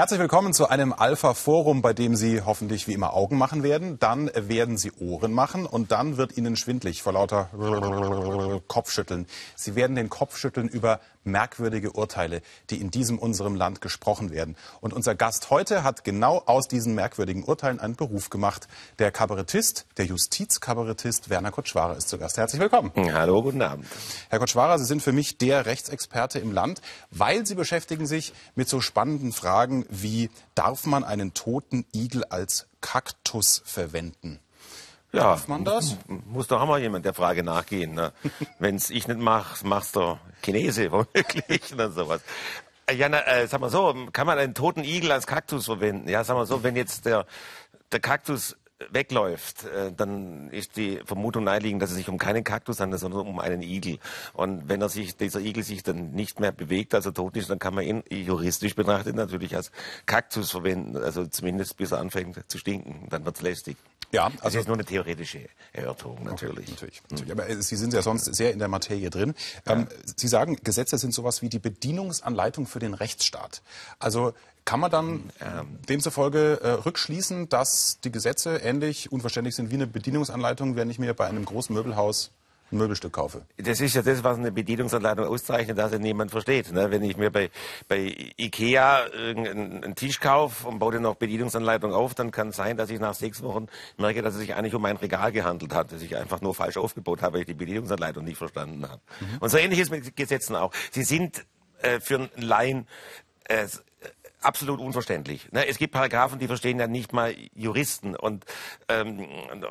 Herzlich willkommen zu einem Alpha Forum, bei dem Sie hoffentlich wie immer Augen machen werden. Dann werden Sie Ohren machen und dann wird Ihnen schwindlig vor lauter Kopfschütteln. Sie werden den Kopf schütteln über merkwürdige Urteile, die in diesem unserem Land gesprochen werden. Und unser Gast heute hat genau aus diesen merkwürdigen Urteilen einen Beruf gemacht. Der Kabarettist, der Justizkabarettist Werner Kutschwara ist zu Gast. Herzlich willkommen. Hallo, guten Abend. Herr Kutschwara, Sie sind für mich der Rechtsexperte im Land, weil Sie beschäftigen sich mit so spannenden Fragen wie, darf man einen toten Igel als Kaktus verwenden? Ja, Darf man das? Muss doch auch mal jemand der Frage nachgehen. Ne? Wenn's ich nicht mache, mach's der Chinese womöglich oder sowas. Äh, ja, na, äh, sag mal so, kann man einen toten Igel als Kaktus verwenden? Ja, sag mal so, wenn jetzt der, der Kaktus wegläuft, äh, dann ist die Vermutung naheliegend, dass es sich um keinen Kaktus handelt, sondern um einen Igel. Und wenn er sich, dieser Igel sich dann nicht mehr bewegt, also tot ist, dann kann man ihn juristisch betrachtet natürlich als Kaktus verwenden, also zumindest bis er anfängt zu stinken. Dann wird's lästig. Ja, also das ist nur eine theoretische Erörterung natürlich. Okay, natürlich, natürlich. Aber Sie sind ja sonst sehr in der Materie drin. Ja. Ähm, Sie sagen, Gesetze sind sowas wie die Bedienungsanleitung für den Rechtsstaat. Also kann man dann ähm, demzufolge äh, rückschließen, dass die Gesetze ähnlich unverständlich sind wie eine Bedienungsanleitung, wenn ich mir bei einem großen Möbelhaus ein Möbelstück kaufe. Das ist ja das, was eine Bedienungsanleitung auszeichnet, dass er niemand versteht. Ne? Wenn ich mir bei, bei Ikea einen Tisch kaufe und baue dann noch Bedienungsanleitung auf, dann kann es sein, dass ich nach sechs Wochen merke, dass es sich eigentlich um ein Regal gehandelt hat, das ich einfach nur falsch aufgebaut habe, weil ich die Bedienungsanleitung nicht verstanden habe. Mhm. Und so ähnlich ist mit Gesetzen auch. Sie sind äh, für einen Laien äh, absolut unverständlich. Ne? Es gibt Paragraphen, die verstehen ja nicht mal Juristen und ähm,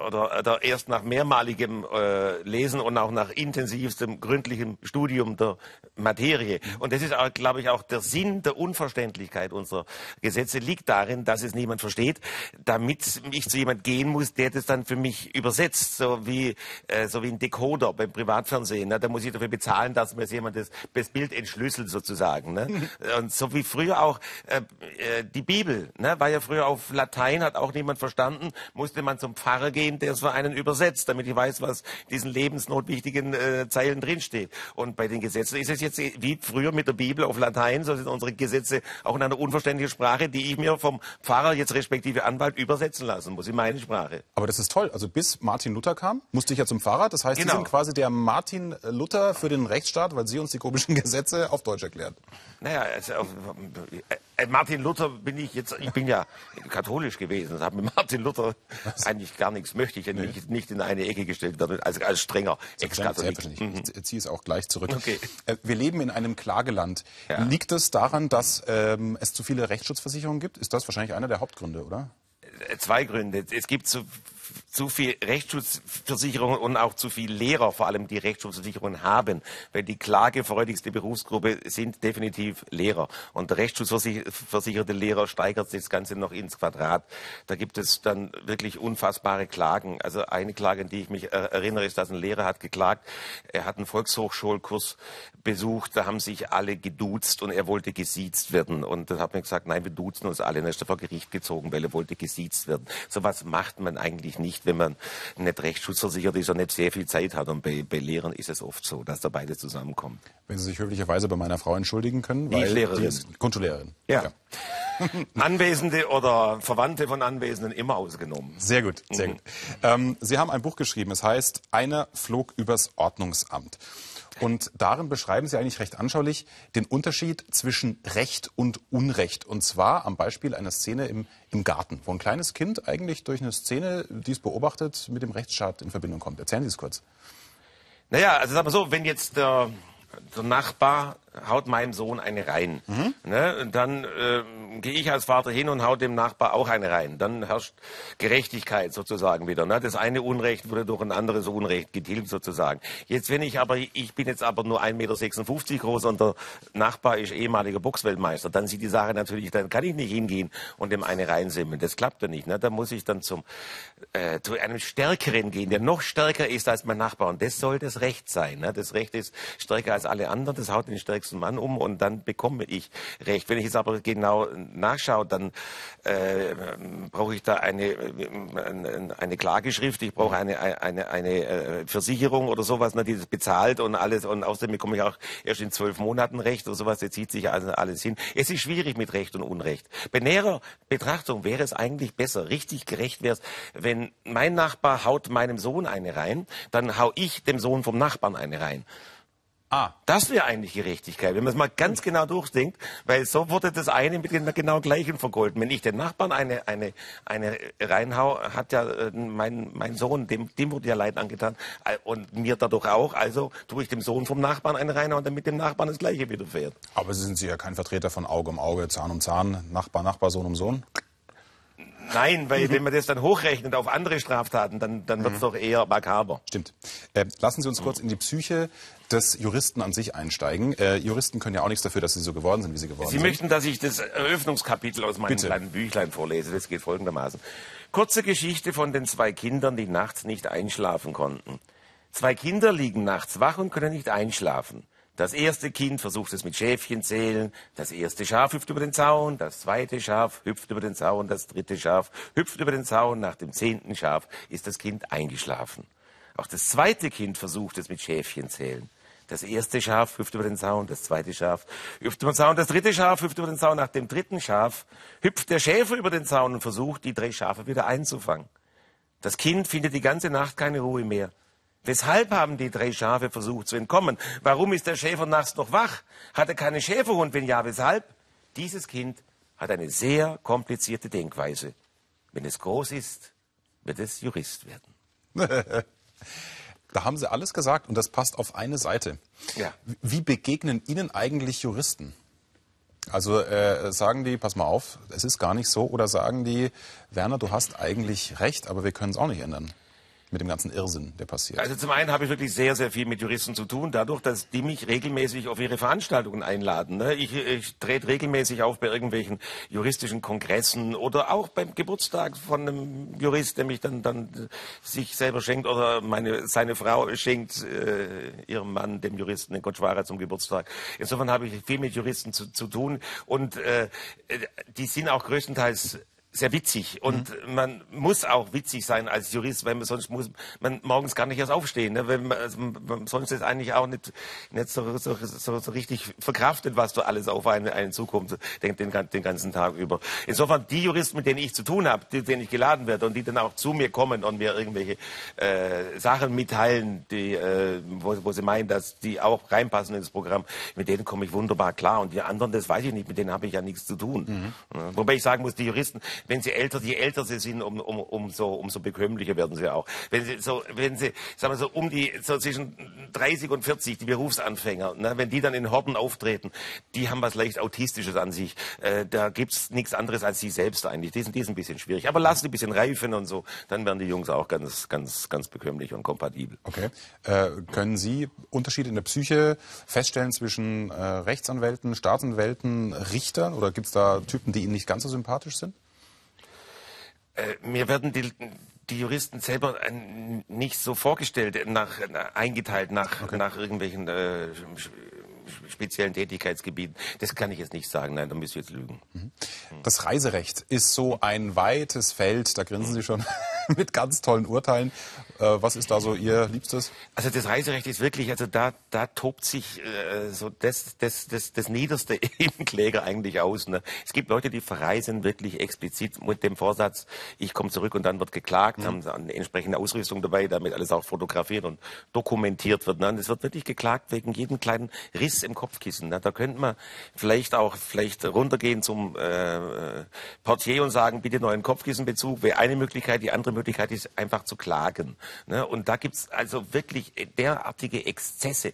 oder, oder erst nach mehrmaligem äh, Lesen und auch nach intensivstem, gründlichem Studium der Materie. Und das ist, auch, glaube ich, auch der Sinn der Unverständlichkeit unserer Gesetze liegt darin, dass es niemand versteht, damit ich zu jemand gehen muss, der das dann für mich übersetzt, so wie äh, so wie ein Decoder beim Privatfernsehen. Ne? Da muss ich dafür bezahlen, dass mir jemand das, das Bild entschlüsselt sozusagen. Ne? Und so wie früher auch äh, äh, die Bibel, ne, war ja früher auf Latein, hat auch niemand verstanden, musste man zum Pfarrer gehen, der es für einen übersetzt, damit ich weiß, was in diesen lebensnotwichtigen äh, Zeilen drinsteht. Und bei den Gesetzen ist es jetzt wie früher mit der Bibel auf Latein, so sind unsere Gesetze auch in einer unverständlichen Sprache, die ich mir vom Pfarrer jetzt respektive Anwalt übersetzen lassen muss, in meine Sprache. Aber das ist toll. Also bis Martin Luther kam, musste ich ja zum Pfarrer. Das heißt, genau. Sie sind quasi der Martin Luther für den Rechtsstaat, weil Sie uns die komischen Gesetze auf Deutsch erklären. Naja, also, äh, Martin Luther bin ich jetzt, ich bin ja katholisch gewesen. Das hat mit Martin Luther Was? eigentlich gar nichts, möchte ich ja nicht, nicht in eine Ecke gestellt werden, als, als strenger Ex-Katholik. Mhm. Ich ziehe es auch gleich zurück. Okay. Äh, wir leben in einem Klageland. Ja. Liegt es daran, dass ähm, es zu viele Rechtsschutzversicherungen gibt? Ist das wahrscheinlich einer der Hauptgründe, oder? Äh, zwei Gründe. Es gibt zu zu viel Rechtsschutzversicherungen und auch zu viel Lehrer, vor allem die Rechtsschutzversicherungen haben. Weil die klagefreudigste Berufsgruppe sind definitiv Lehrer. Und der rechtsschutzversicherte Lehrer steigert das Ganze noch ins Quadrat. Da gibt es dann wirklich unfassbare Klagen. Also eine Klage, an die ich mich erinnere, ist, dass ein Lehrer hat geklagt. Er hat einen Volkshochschulkurs besucht, da haben sich alle geduzt und er wollte gesiezt werden. Und da hat man gesagt, nein, wir duzen uns alle. Und er ist vor Gericht gezogen, weil er wollte gesiezt werden. So was macht man eigentlich nicht, wenn man nicht rechtsschutzversichert ist und nicht sehr viel Zeit hat. Und bei, bei Lehrern ist es oft so, dass da beide zusammenkommen. Wenn Sie sich höflicherweise bei meiner Frau entschuldigen können, weil die Lehrerin. ist Grundschullehrerin. Ja. ja. Anwesende oder Verwandte von Anwesenden immer ausgenommen. Sehr gut, sehr mhm. gut. Ähm, Sie haben ein Buch geschrieben, es heißt Einer flog übers Ordnungsamt. Und darin beschreiben Sie eigentlich recht anschaulich den Unterschied zwischen Recht und Unrecht. Und zwar am Beispiel einer Szene im, im Garten, wo ein kleines Kind eigentlich durch eine Szene, die es beobachtet, mit dem Rechtsstaat in Verbindung kommt. Erzählen Sie es kurz. Naja, also sagen wir so, wenn jetzt der, der Nachbar haut meinem Sohn eine rein. Mhm. Ne? Dann äh, gehe ich als Vater hin und hau dem Nachbar auch eine rein. Dann herrscht Gerechtigkeit sozusagen wieder. Ne? Das eine Unrecht wurde durch ein anderes Unrecht getilgt sozusagen. Jetzt wenn ich aber, ich bin jetzt aber nur 1,56 Meter groß und der Nachbar ist ehemaliger Boxweltmeister, dann sieht die Sache natürlich, dann kann ich nicht hingehen und dem eine reinsimmeln. Das klappt ja nicht. Ne? Da muss ich dann zum, äh, zu einem Stärkeren gehen, der noch stärker ist als mein Nachbar. Und das soll das Recht sein. Ne? Das Recht ist stärker als alle anderen. Das haut den Stärkeren stärksten Mann um und dann bekomme ich Recht. Wenn ich jetzt aber genau nachschaue, dann äh, brauche ich da eine, eine Klageschrift, ich brauche eine, eine, eine äh, Versicherung oder sowas, ne, die das bezahlt und alles und außerdem bekomme ich auch erst in zwölf Monaten Recht oder sowas, das zieht sich also alles hin. Es ist schwierig mit Recht und Unrecht. Bei näherer Betrachtung wäre es eigentlich besser, richtig gerecht wäre es, wenn mein Nachbar haut meinem Sohn eine rein, dann hau ich dem Sohn vom Nachbarn eine rein. Ah. Das wäre eigentlich Gerechtigkeit, wenn man es mal ganz genau durchdenkt, weil so wurde das eine mit dem genau gleichen vergolten. Wenn ich den Nachbarn eine, eine, eine reinhau, hat ja äh, mein, mein Sohn, dem, dem wurde ja Leid angetan äh, und mir dadurch auch, also tue ich dem Sohn vom Nachbarn eine reinhauen, damit dem Nachbarn das Gleiche widerfährt. Aber Sie sind Sie ja kein Vertreter von Auge um Auge, Zahn um Zahn, Nachbar, Nachbar, Sohn um Sohn? Nein, weil mhm. wenn man das dann hochrechnet auf andere Straftaten, dann, dann wird es mhm. doch eher makaber. Stimmt. Äh, lassen Sie uns kurz in die Psyche des Juristen an sich einsteigen. Äh, Juristen können ja auch nichts dafür, dass sie so geworden sind, wie sie geworden sie sind. Sie möchten, dass ich das Eröffnungskapitel aus meinem Bitte. kleinen Büchlein vorlese. Das geht folgendermaßen. Kurze Geschichte von den zwei Kindern, die nachts nicht einschlafen konnten. Zwei Kinder liegen nachts wach und können nicht einschlafen. Das erste Kind versucht es mit Schäfchen zählen, das erste Schaf hüpft über den Zaun, das zweite Schaf hüpft über den Zaun, das dritte Schaf hüpft über den Zaun, nach dem zehnten Schaf ist das Kind eingeschlafen. Auch das zweite Kind versucht es mit Schäfchen zählen. Das erste Schaf hüpft über den Zaun, das zweite Schaf hüpft über den Zaun, das dritte Schaf hüpft über den Zaun. Nach dem dritten Schaf hüpft der Schäfer über den Zaun und versucht, die drei Schafe wieder einzufangen. Das Kind findet die ganze Nacht keine Ruhe mehr. Weshalb haben die drei Schafe versucht zu entkommen? Warum ist der Schäfer nachts noch wach? Hat er keinen Schäferhund? Wenn ja, weshalb? Dieses Kind hat eine sehr komplizierte Denkweise. Wenn es groß ist, wird es Jurist werden. da haben Sie alles gesagt und das passt auf eine Seite. Ja. Wie begegnen Ihnen eigentlich Juristen? Also äh, sagen die, pass mal auf, es ist gar nicht so, oder sagen die, Werner, du hast eigentlich recht, aber wir können es auch nicht ändern? Mit dem ganzen Irrsinn, der passiert? Also zum einen habe ich wirklich sehr, sehr viel mit Juristen zu tun, dadurch, dass die mich regelmäßig auf ihre Veranstaltungen einladen. Ne? Ich, ich trete regelmäßig auf bei irgendwelchen juristischen Kongressen oder auch beim Geburtstag von einem Jurist, der mich dann, dann sich selber schenkt oder meine, seine Frau schenkt äh, ihrem Mann, dem Juristen, den Kotschwara zum Geburtstag. Insofern habe ich viel mit Juristen zu, zu tun und äh, die sind auch größtenteils sehr witzig und mhm. man muss auch witzig sein als Jurist, weil man sonst muss man morgens gar nicht erst aufstehen, ne? weil man, also man sonst ist eigentlich auch nicht, nicht so, so, so, so richtig verkraftet, was da alles auf einen, einen zukommt, den, den, den ganzen Tag über. Insofern die Juristen, mit denen ich zu tun habe, die, denen ich geladen werde und die dann auch zu mir kommen und mir irgendwelche äh, Sachen mitteilen, die, äh, wo, wo sie meinen, dass die auch reinpassen ins Programm, mit denen komme ich wunderbar klar und die anderen, das weiß ich nicht, mit denen habe ich ja nichts zu tun. Mhm. Wobei ich sagen muss, die Juristen, wenn sie älter, je älter sie sind, um, um, umso, umso bekömmlicher werden sie auch. Wenn sie so, wenn sie, sagen wir so, um die, so zwischen 30 und 40, die Berufsanfänger, ne, wenn die dann in Horden auftreten, die haben was leicht Autistisches an sich. Äh, da gibt's nichts anderes als sie selbst eigentlich. Die sind, die sind ein bisschen schwierig. Aber lassen die ein bisschen reifen und so, dann werden die Jungs auch ganz, ganz, ganz bekömmlich und kompatibel. Okay. Äh, können Sie Unterschiede in der Psyche feststellen zwischen äh, Rechtsanwälten, Staatsanwälten, Richtern oder gibt's da Typen, die Ihnen nicht ganz so sympathisch sind? Äh, mir werden die, die Juristen selber äh, nicht so vorgestellt, nach, eingeteilt nach, okay. nach irgendwelchen äh, speziellen Tätigkeitsgebieten. Das kann ich jetzt nicht sagen. Nein, da müsste ich jetzt lügen. Mhm. Das Reiserecht ist so ein weites Feld. Da grinsen Sie schon mit ganz tollen Urteilen. Äh, was ist da so Ihr Liebstes? Also das Reiserecht ist wirklich, also da, da tobt sich äh, so das, das, das, das Niederste im Kläger eigentlich aus. Ne? Es gibt Leute, die verreisen wirklich explizit mit dem Vorsatz, ich komme zurück und dann wird geklagt, mhm. haben eine entsprechende Ausrüstung dabei, damit alles auch fotografiert und dokumentiert wird. Ne? Und es wird wirklich geklagt wegen jedem kleinen Riss im Kopfkissen. Ne? Da könnte man vielleicht auch vielleicht runtergehen zum äh, Portier und sagen, bitte neuen Kopfkissenbezug. Wäre eine Möglichkeit. Die andere Möglichkeit ist einfach zu klagen. Ne? Und da gibt's also wirklich derartige Exzesse.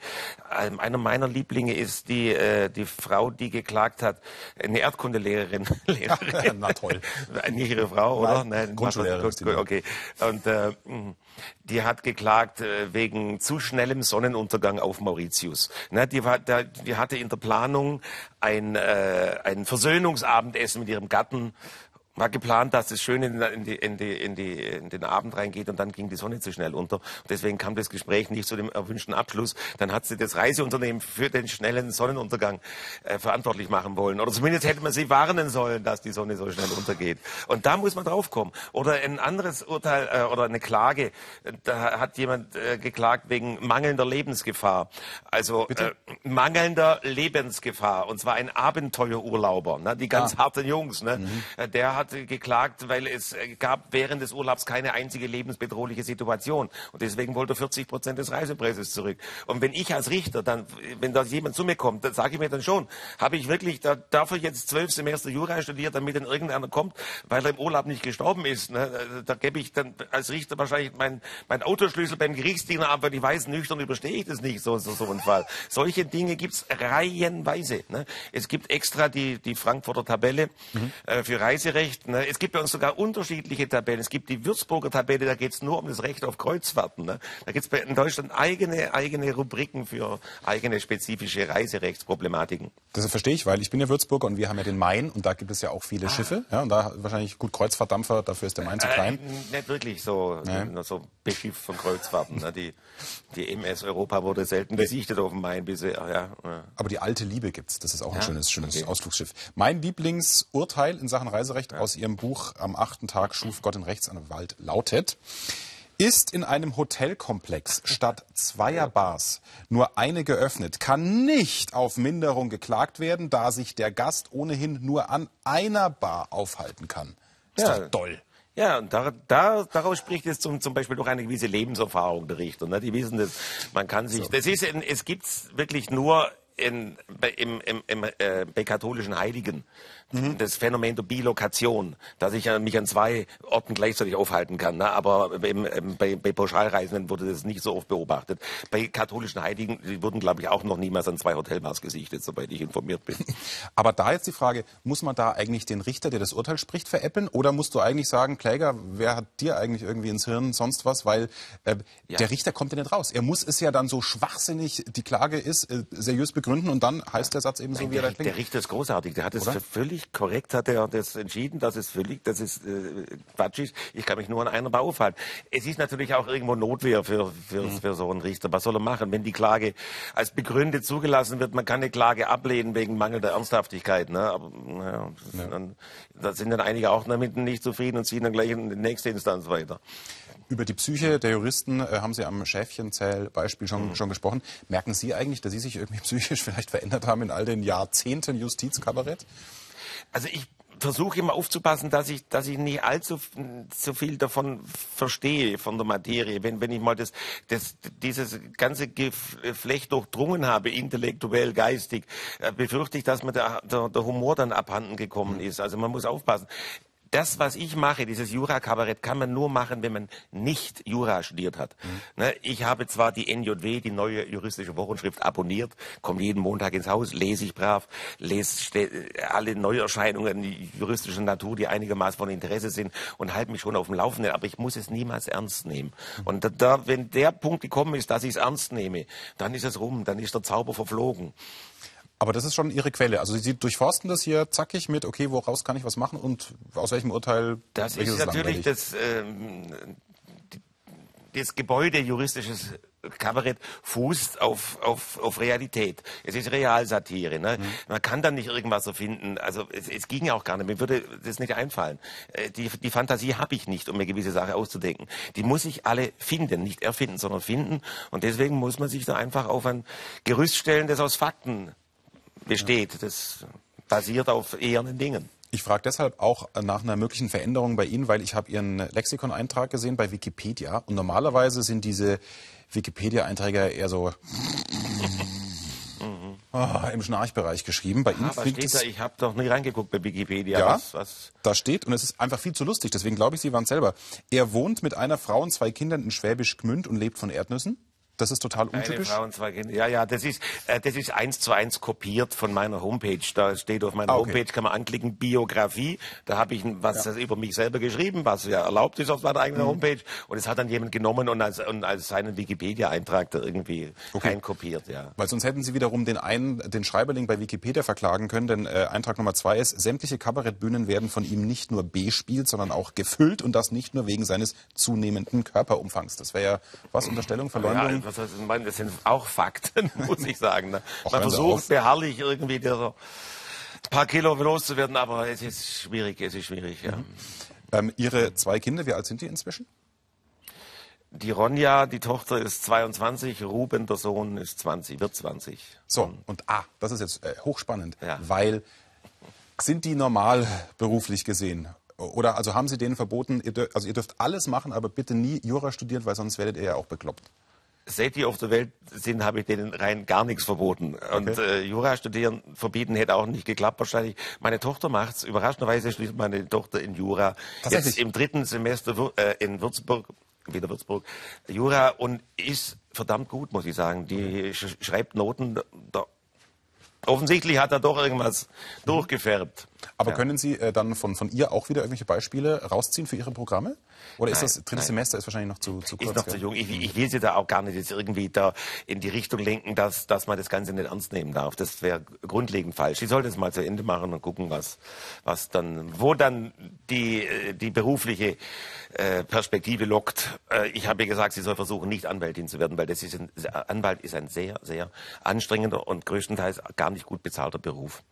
Ähm, einer meiner Lieblinge ist die, äh, die Frau, die geklagt hat, eine Erdkundelehrerin. Lehrerin. Na toll. Nicht ihre Frau, oder? Nein, Nein Grundschullehrerin. Okay. Und äh, die hat geklagt äh, wegen zu schnellem Sonnenuntergang auf Mauritius. Ne, die, war, da, die hatte in der Planung ein, äh, ein Versöhnungsabendessen mit ihrem Gatten war geplant, dass es schön in, in, die, in, die, in, die, in den Abend reingeht und dann ging die Sonne zu schnell unter. Und deswegen kam das Gespräch nicht zu dem erwünschten Abschluss. Dann hat sie das Reiseunternehmen für den schnellen Sonnenuntergang äh, verantwortlich machen wollen. Oder zumindest hätte man sie warnen sollen, dass die Sonne so schnell untergeht. Und da muss man draufkommen. Oder ein anderes Urteil äh, oder eine Klage. Da hat jemand äh, geklagt wegen mangelnder Lebensgefahr. Also äh, mangelnder Lebensgefahr. Und zwar ein Abenteuerurlauber. Ne? Die ganz ah. harten Jungs. Ne? Mhm. Äh, der hat hat geklagt, weil es äh, gab während des Urlaubs keine einzige lebensbedrohliche Situation. Und deswegen wollte er 40 Prozent des Reisepreises zurück. Und wenn ich als Richter dann, wenn da jemand zu mir kommt, dann sage ich mir dann schon, habe ich wirklich, da darf ich jetzt zwölf Semester Jura studieren, damit dann irgendeiner kommt, weil er im Urlaub nicht gestorben ist. Ne? Da gebe ich dann als Richter wahrscheinlich mein, mein Autoschlüssel beim Gerichtsdiener ab, weil ich weiß, nüchtern überstehe ich das nicht, so, so, so ein Fall. Solche Dinge gibt's reihenweise. Ne? Es gibt extra die, die Frankfurter Tabelle mhm. äh, für Reiserecht Recht. Ne? Es gibt bei uns sogar unterschiedliche Tabellen. Es gibt die Würzburger Tabelle, da geht es nur um das Recht auf Kreuzfahrten. Ne? Da gibt es in Deutschland eigene, eigene Rubriken für eigene spezifische Reiserechtsproblematiken. Das verstehe ich, weil ich bin ja Würzburger und wir haben ja den Main und da gibt es ja auch viele ah. Schiffe. Ja, und da wahrscheinlich gut Kreuzfahrtdampfer, dafür ist der Main zu klein. Äh, nicht wirklich so, nee. so beschifft von Kreuzfahrten. Ne? Die, die MS Europa wurde selten besichtet auf dem Main bisher. Ja, ja. Aber die alte Liebe gibt es. Das ist auch ein schönes, schönes okay. Ausflugsschiff. Mein Lieblingsurteil in Sachen Reiserecht aus Ihrem Buch Am achten Tag schuf Gott in Rechtsanwalt lautet, ist in einem Hotelkomplex statt zweier Bars nur eine geöffnet, kann nicht auf Minderung geklagt werden, da sich der Gast ohnehin nur an einer Bar aufhalten kann. Ist ja. doch toll. Ja, und da, da, daraus spricht jetzt zum, zum Beispiel doch eine gewisse Lebenserfahrung der Richter. Ne? Die wissen das, man kann sich, so. das ist, es gibt's wirklich nur in, im, im, im, äh, bei katholischen Heiligen mhm. das Phänomen der Bilokation, dass ich mich an zwei Orten gleichzeitig aufhalten kann. Ne? Aber im, im, bei, bei Pauschalreisenden wurde das nicht so oft beobachtet. Bei katholischen Heiligen, die wurden, glaube ich, auch noch niemals an zwei Hotelbars gesichtet, soweit ich informiert bin. Aber da jetzt die Frage, muss man da eigentlich den Richter, der das Urteil spricht, veräppeln? Oder musst du eigentlich sagen, Kläger, wer hat dir eigentlich irgendwie ins Hirn sonst was? Weil äh, ja. der Richter kommt ja nicht raus. Er muss es ja dann so schwachsinnig, die Klage ist, äh, seriös begründen und dann heißt der Satz eben Nein, so, wie er da klingt. Der Richter ist großartig. Der hat es völlig korrekt, hat er das entschieden, dass es völlig, dass es äh, Quatsch ist. Ich kann mich nur an einer Bar aufhalten. Es ist natürlich auch irgendwo Notwehr für, für, mhm. für so einen Richter. Was soll er machen, wenn die Klage als begründet zugelassen wird? Man kann eine Klage ablehnen wegen mangelnder Ernsthaftigkeit. Ne? Aber naja, ja. Dann, da sind dann einige auch damit nicht zufrieden und ziehen dann gleich in die nächste Instanz weiter. Über die Psyche der Juristen äh, haben Sie am Schäfchenzähl-Beispiel schon, mhm. schon gesprochen. Merken Sie eigentlich, dass Sie sich irgendwie psychisch vielleicht verändert haben in all den Jahrzehnten Justizkabarett? Also ich versuche immer aufzupassen, dass ich, dass ich nicht allzu so viel davon verstehe von der Materie. Wenn, wenn ich mal das, das, dieses ganze Geflecht durchdrungen habe, intellektuell, geistig, äh, befürchte ich, dass mir der, der, der Humor dann abhanden gekommen ist. Also man muss aufpassen das, was ich mache, dieses Jura-Kabarett, kann man nur machen, wenn man nicht Jura studiert hat. Mhm. Ne, ich habe zwar die NJW, die neue juristische Wochenschrift, abonniert, komme jeden Montag ins Haus, lese ich brav, lese alle Neuerscheinungen juristischer Natur, die einigermaßen von Interesse sind und halte mich schon auf dem Laufenden, aber ich muss es niemals ernst nehmen. Mhm. Und da, wenn der Punkt gekommen ist, dass ich es ernst nehme, dann ist es rum, dann ist der Zauber verflogen. Aber das ist schon Ihre Quelle. Also Sie durchforsten das hier zackig mit, okay, woraus kann ich was machen und aus welchem Urteil? Das ist natürlich das, ähm, das Gebäude juristisches Kabarett fußt auf, auf, auf Realität. Es ist Realsatire. Ne? Mhm. Man kann dann nicht irgendwas erfinden. Also es, es ging ja auch gar nicht. Mir würde das nicht einfallen. Äh, die, die Fantasie habe ich nicht, um mir gewisse Sachen auszudenken. Die muss ich alle finden. Nicht erfinden, sondern finden. Und deswegen muss man sich da einfach auf ein Gerüst stellen, das aus Fakten besteht. Das basiert auf ehernen Dingen. Ich frage deshalb auch nach einer möglichen Veränderung bei Ihnen, weil ich habe Ihren Lexikon-Eintrag gesehen bei Wikipedia und normalerweise sind diese Wikipedia-Einträge eher so oh, im Schnarchbereich geschrieben. Bei Ihnen aber steht da, ich habe doch nie reingeguckt bei Wikipedia. Ja, was, was? da steht und es ist einfach viel zu lustig. Deswegen glaube ich, Sie waren selber. Er wohnt mit einer Frau und zwei Kindern in Schwäbisch Gmünd und lebt von Erdnüssen. Das ist total Eine untypisch. Frau und zwei Kinder. Ja, ja, das ist, äh, das ist eins zu eins kopiert von meiner Homepage. Da steht auf meiner Ah, okay. Homepage, kann man anklicken, Biografie. Da habe ich was über mich selber geschrieben, was ja erlaubt ist auf meiner eigenen Mhm. Homepage. Und es hat dann jemand genommen und als, und als seinen Wikipedia-Eintrag da irgendwie Okay. reinkopiert, ja. Weil sonst hätten Sie wiederum den einen, den Schreiberling bei Wikipedia verklagen können, denn äh, Eintrag Nummer zwei ist, sämtliche Kabarettbühnen werden von ihm nicht nur bespielt, sondern auch gefüllt und das nicht nur wegen seines zunehmenden Körperumfangs. Das wäre ja was, Unterstellung, Ja, Verleumdung? Was heißt, ich meine, das sind auch Fakten, muss ich sagen. Ne? Man versucht beharrlich irgendwie ein paar Kilo loszuwerden, aber es ist schwierig, es ist schwierig, ja. Ähm, Ihre zwei Kinder, wie alt sind die inzwischen? Die Ronja, die Tochter ist 22, Ruben, der Sohn, ist 20, wird 20. So, und ah, das ist jetzt äh, hochspannend, Ja. weil sind die normal beruflich gesehen? Oder also haben Sie denen verboten, ihr dür also ihr dürft alles machen, aber bitte nie Jura studieren, weil sonst werdet ihr ja auch bekloppt. Seit die auf der Welt sind, habe ich denen rein gar nichts verboten. Und äh, Jura studieren, verbieten hätte auch nicht geklappt wahrscheinlich. Meine Tochter macht's. Überraschenderweise schließt meine Tochter in Jura. Jetzt im dritten Semester äh, in Würzburg, wieder Würzburg, Jura und ist verdammt gut, muss ich sagen. Die sch schreibt Noten. Da, offensichtlich hat er doch irgendwas durchgefärbt. Aber Ja. können Sie äh, dann von, von ihr auch wieder irgendwelche Beispiele rausziehen für Ihre Programme? Oder ist Nein, das dritte nein. Semester ist wahrscheinlich noch zu, zu kurz? ist noch zu jung. Ich, ich will sie da auch gar nicht jetzt irgendwie da in die Richtung lenken, dass, dass man das Ganze nicht ernst nehmen darf. Das wäre grundlegend falsch. Sie sollte es mal zu Ende machen und gucken, was, was dann, wo dann die, äh, die berufliche äh, Perspektive lockt. Äh, ich habe ihr gesagt, sie soll versuchen, nicht Anwältin zu werden, weil das ist ein, Anwalt ist ein sehr, sehr anstrengender und größtenteils gar nicht gut bezahlter Beruf.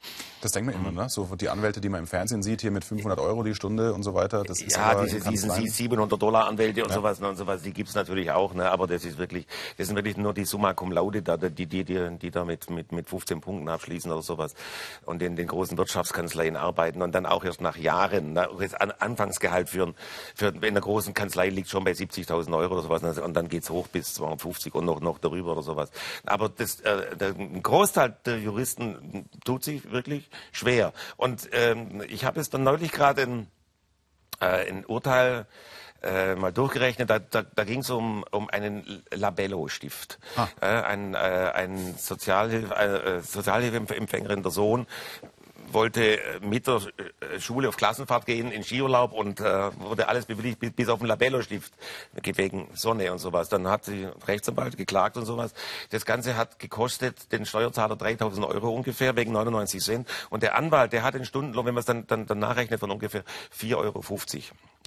Das denkt man immer, ne? So die Anwälte, die man im Fernsehen sieht, hier mit 500 Euro die Stunde und so weiter. Das ist Ja, diese, diesen Kanzleien- 700 Dollar Anwälte und sowas und sowas, die gibt's natürlich auch, ne? aber das ist wirklich, das sind wirklich nur die Summa cum laude, da, die, die, die, die da mit, mit, mit 15 Punkten abschließen oder sowas und in den großen Wirtschaftskanzleien arbeiten und dann auch erst nach Jahren, ne? das An Anfangsgehalt für, für, in der großen Kanzlei liegt schon bei 70.000 Euro oder sowas ne? und dann geht's hoch bis 250 und noch, noch darüber oder sowas. Aber das, äh, der, ein Großteil der Juristen tut sich wirklich schwer. Und ähm, ich habe es dann neulich gerade in äh, ein Urteil äh, mal durchgerechnet, da, da, da ging es um, um einen Labello-Stift. Ah. Äh, ein, äh, ein Sozialhilfe, äh, Sozialhilfeempfängerin, der Sohn, wollte mit der äh, Schule auf Klassenfahrt gehen in Skiurlaub und äh, wurde alles bewilligt bis, bis auf den Labello-Stift wegen Sonne und sowas. Dann hat sie Rechtsanwalt geklagt und sowas. Das Ganze hat gekostet den Steuerzahler 3000 Euro ungefähr wegen 99 Cent und der Anwalt, der hat den Stundenlohn, wenn man es dann, dann, dann nachrechnet, von ungefähr 4,50 Euro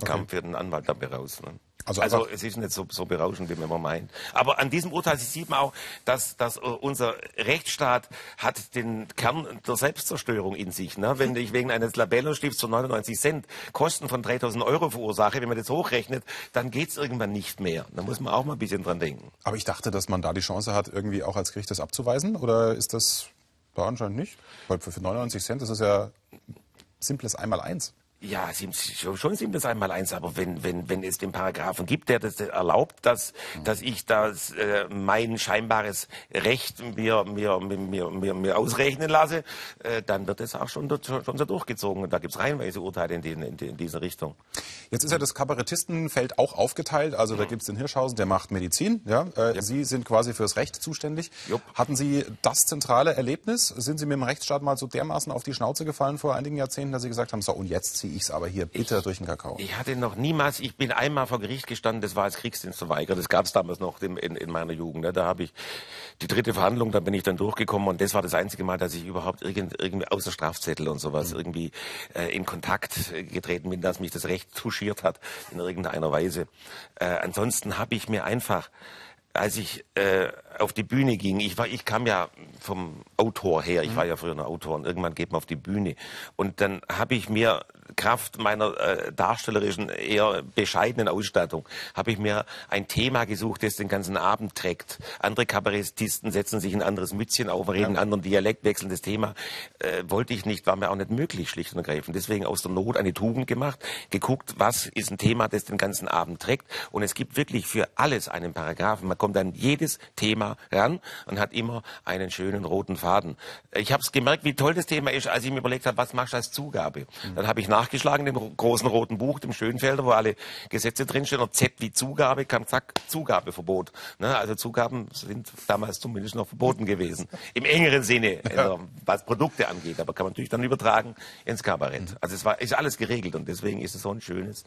kam für den Anwalt dabei raus. Ne? Also Also, es ist nicht so, so berauschend, wie man immer meint. Aber an diesem Urteil sieht man auch, dass, dass äh, unser Rechtsstaat hat den Kern der Selbstzerstörung in sich. Ne? Wenn ich wegen eines Labello-Stifts für 99 Cent Kosten von 3000 Euro verursache, wenn man das hochrechnet, dann geht's irgendwann nicht mehr. Da muss man auch mal ein bisschen dran denken. Aber ich dachte, dass man da die Chance hat, irgendwie auch als Gericht das abzuweisen. Oder ist das da anscheinend nicht? Weil für für 99 Cent ist es ja simples Einmaleins. Ja, schon, sind das einmal eins, aber wenn, wenn, wenn es den Paragraphen gibt, der das erlaubt, dass, dass ich das, äh, mein scheinbares Recht mir, mir, mir, mir, mir ausrechnen lasse, äh, dann wird es auch schon, schon so durchgezogen. Und da gibt's reihenweise Urteile in, die, in, in diese Richtung. Jetzt ist ja das Kabarettistenfeld auch aufgeteilt. Also da gibt's den Hirschhausen, der macht Medizin. Ja? Äh, Sie sind quasi fürs Recht zuständig. Jupp. Hatten Sie das zentrale Erlebnis? Sind Sie mit dem Rechtsstaat mal so dermaßen auf die Schnauze gefallen vor einigen Jahrzehnten, dass Sie gesagt haben, so und jetzt ziehe ich's aber hier bitter durch den Kakao? Ich hatte noch niemals, ich bin einmal vor Gericht gestanden, das war als Kriegsdienstverweigerer, das gab es damals noch in, in, in meiner Jugend. Ne? Da habe ich die dritte Verhandlung, da bin ich dann durchgekommen und das war das einzige Mal, dass ich überhaupt irgend, irgendwie außer Strafzettel und sowas irgendwie äh, in Kontakt äh, getreten bin, dass mich das Recht touchiert hat in irgendeiner Weise. Äh, ansonsten habe ich mir einfach als ich äh, auf die Bühne ging, ich war, ich kam ja vom Autor her, ich war ja früher ein Autor und irgendwann geht man auf die Bühne und dann habe ich mir Kraft meiner äh, darstellerischen eher bescheidenen Ausstattung habe ich mir ein Thema gesucht, das den ganzen Abend trägt. Andere Kabarettisten setzen sich ein anderes Mützchen auf, reden einen anderen Dialekt, wechseln das Thema. Äh, wollte ich nicht, war mir auch nicht möglich, schlicht und ergreifend. Deswegen aus der Not eine Tugend gemacht, geguckt, was ist ein Thema, das den ganzen Abend trägt. Und es gibt wirklich für alles einen Paragraphen. Man kommt an jedes Thema ran und hat immer einen schönen roten Faden. Ich habe es gemerkt, wie toll das Thema ist, als ich mir überlegt habe, was machst du als Zugabe. Dann habe ich nachgeschlagen, dem großen roten Buch, dem Schönfelder, wo alle Gesetze drinstehen. Und Z wie Zugabe kam zack, Zugabeverbot. Ne? Also Zugaben sind damals zumindest noch verboten gewesen. Im engeren Sinne, ja. was Produkte angeht. Aber kann man natürlich dann übertragen ins Kabarett. Also es war, ist alles geregelt und deswegen ist es so ein schönes,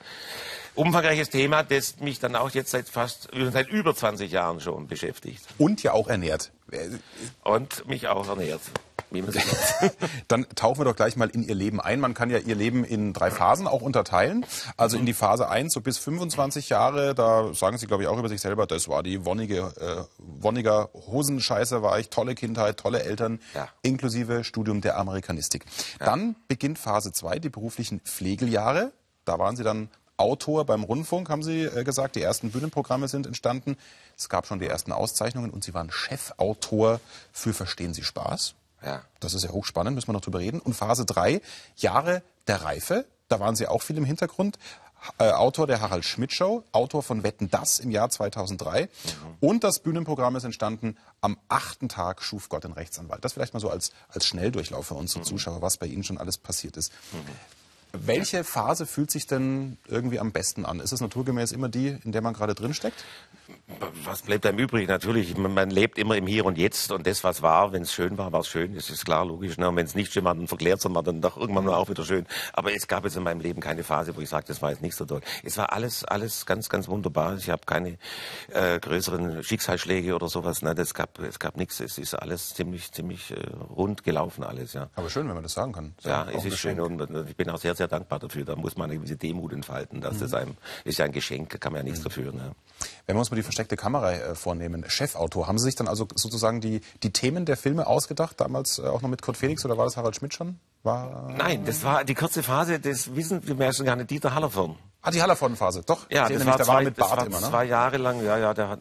umfangreiches Thema, das mich dann auch jetzt seit fast, seit über 20 Jahren schon beschäftigt. Und ja auch ernährt. Und mich auch ernährt. Dann tauchen wir doch gleich mal in Ihr Leben ein. Man kann ja Ihr Leben in drei Phasen auch unterteilen. Also in die Phase 1, so bis 25 Jahre, da sagen Sie, glaube ich, auch über sich selber, das war die wonnige, äh, wonniger Hosenscheiße war ich, tolle Kindheit, tolle Eltern, ja. inklusive Studium der Amerikanistik. Ja. Dann beginnt Phase 2, die beruflichen Pflegeljahre. Da waren Sie dann Autor beim Rundfunk, haben Sie äh, gesagt. Die ersten Bühnenprogramme sind entstanden. Es gab schon die ersten Auszeichnungen und Sie waren Chefautor für Verstehen Sie Spaß. Ja. Das ist ja hochspannend, müssen wir noch drüber reden. Und Phase 3, Jahre der Reife. Da waren Sie auch viel im Hintergrund. Äh, Autor der Harald Schmidt Show, Autor von Wetten das im Jahr 2003. Mhm. Und das Bühnenprogramm ist entstanden am achten Tag schuf Gott den Rechtsanwalt. Das vielleicht mal so als, als Schnelldurchlauf für unsere mhm. Zuschauer, was bei Ihnen schon alles passiert ist. Mhm. Welche Phase fühlt sich denn irgendwie am besten an? Ist es naturgemäß immer die, in der man gerade drin steckt? Was bleibt einem übrig? Natürlich, man lebt immer im Hier und Jetzt und das, was war, wenn es schön war, war es schön. Das ist klar, logisch. Ne? Und wenn es nicht schön war, dann verklärt es war dann doch irgendwann nur auch wieder schön. Aber es gab jetzt in meinem Leben keine Phase, wo ich sage, das war jetzt nicht so toll. Es war alles, alles ganz, ganz wunderbar. Ich habe keine äh, größeren Schicksalsschläge oder sowas. Ne? Das gab, es gab nichts. Es ist alles ziemlich, ziemlich äh, rund gelaufen alles. Ja. Aber schön, wenn man das sagen kann. Das ja, es ist schön und ich bin auch sehr, sehr dankbar dafür. Da muss man eine gewisse Demut entfalten. Dass mhm. das einem ist ja ein Geschenk, kann man ja nichts mhm. dafür. Ne? Wenn wir uns mal die versteckte Kamera äh, vornehmen, Chefautor, haben Sie sich dann also sozusagen die, die Themen der Filme ausgedacht, damals äh, auch noch mit Kurt Felix oder war das Harald Schmidt schon? War, Nein, das war die kurze Phase, das wissen die Menschen gar nicht, Dieter Hallervorden. Ah, die Hallervorden-Phase, doch. Ja, das war, zwei, mit Bart war immer, ne? zwei Jahre lang, ja, ja, der hat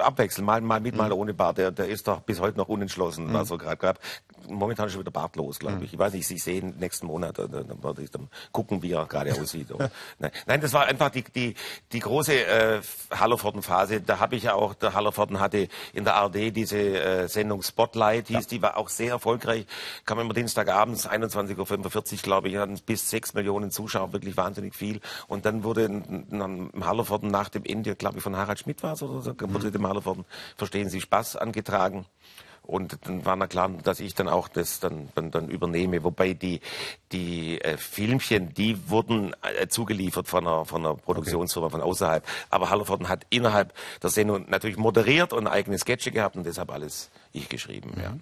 abwechselnd, mal, mal mit, mal mhm. ohne Bart. Der, der ist doch bis heute noch unentschlossen, mhm. also gerade momentan schon wieder bartlos, glaube mhm. ich. Ich weiß nicht, Sie sehen nächsten Monat, dann, dann ich dann gucken, wie er gerade aussieht. nein. nein, das war einfach die, die, die große äh, Hallervorden-Phase. Da habe ich ja auch, der Hallervorden hatte in der ARD diese äh, Sendung Spotlight, hieß, ja. die war auch sehr erfolgreich. Kam immer Dienstagabends, 21.45 Uhr, glaube ich, hatten bis sechs Millionen Zuschauer, wirklich wahnsinnig viel. Und dann wurde im Hallervorden nach dem Ende, glaube ich, von Harald Schmidt war es oder so, wurde mhm. dem Hallervorden Verstehen Sie Spaß angetragen. Und dann war na klar, dass ich dann auch das dann, dann, dann übernehme. Wobei die, die äh, Filmchen, die wurden äh, zugeliefert von einer, von einer Produktionsfirma okay. von außerhalb. Aber Hallervorden hat innerhalb der Sendung natürlich moderiert und eigene Sketche gehabt und deshalb alles ich geschrieben. Mhm. Ja.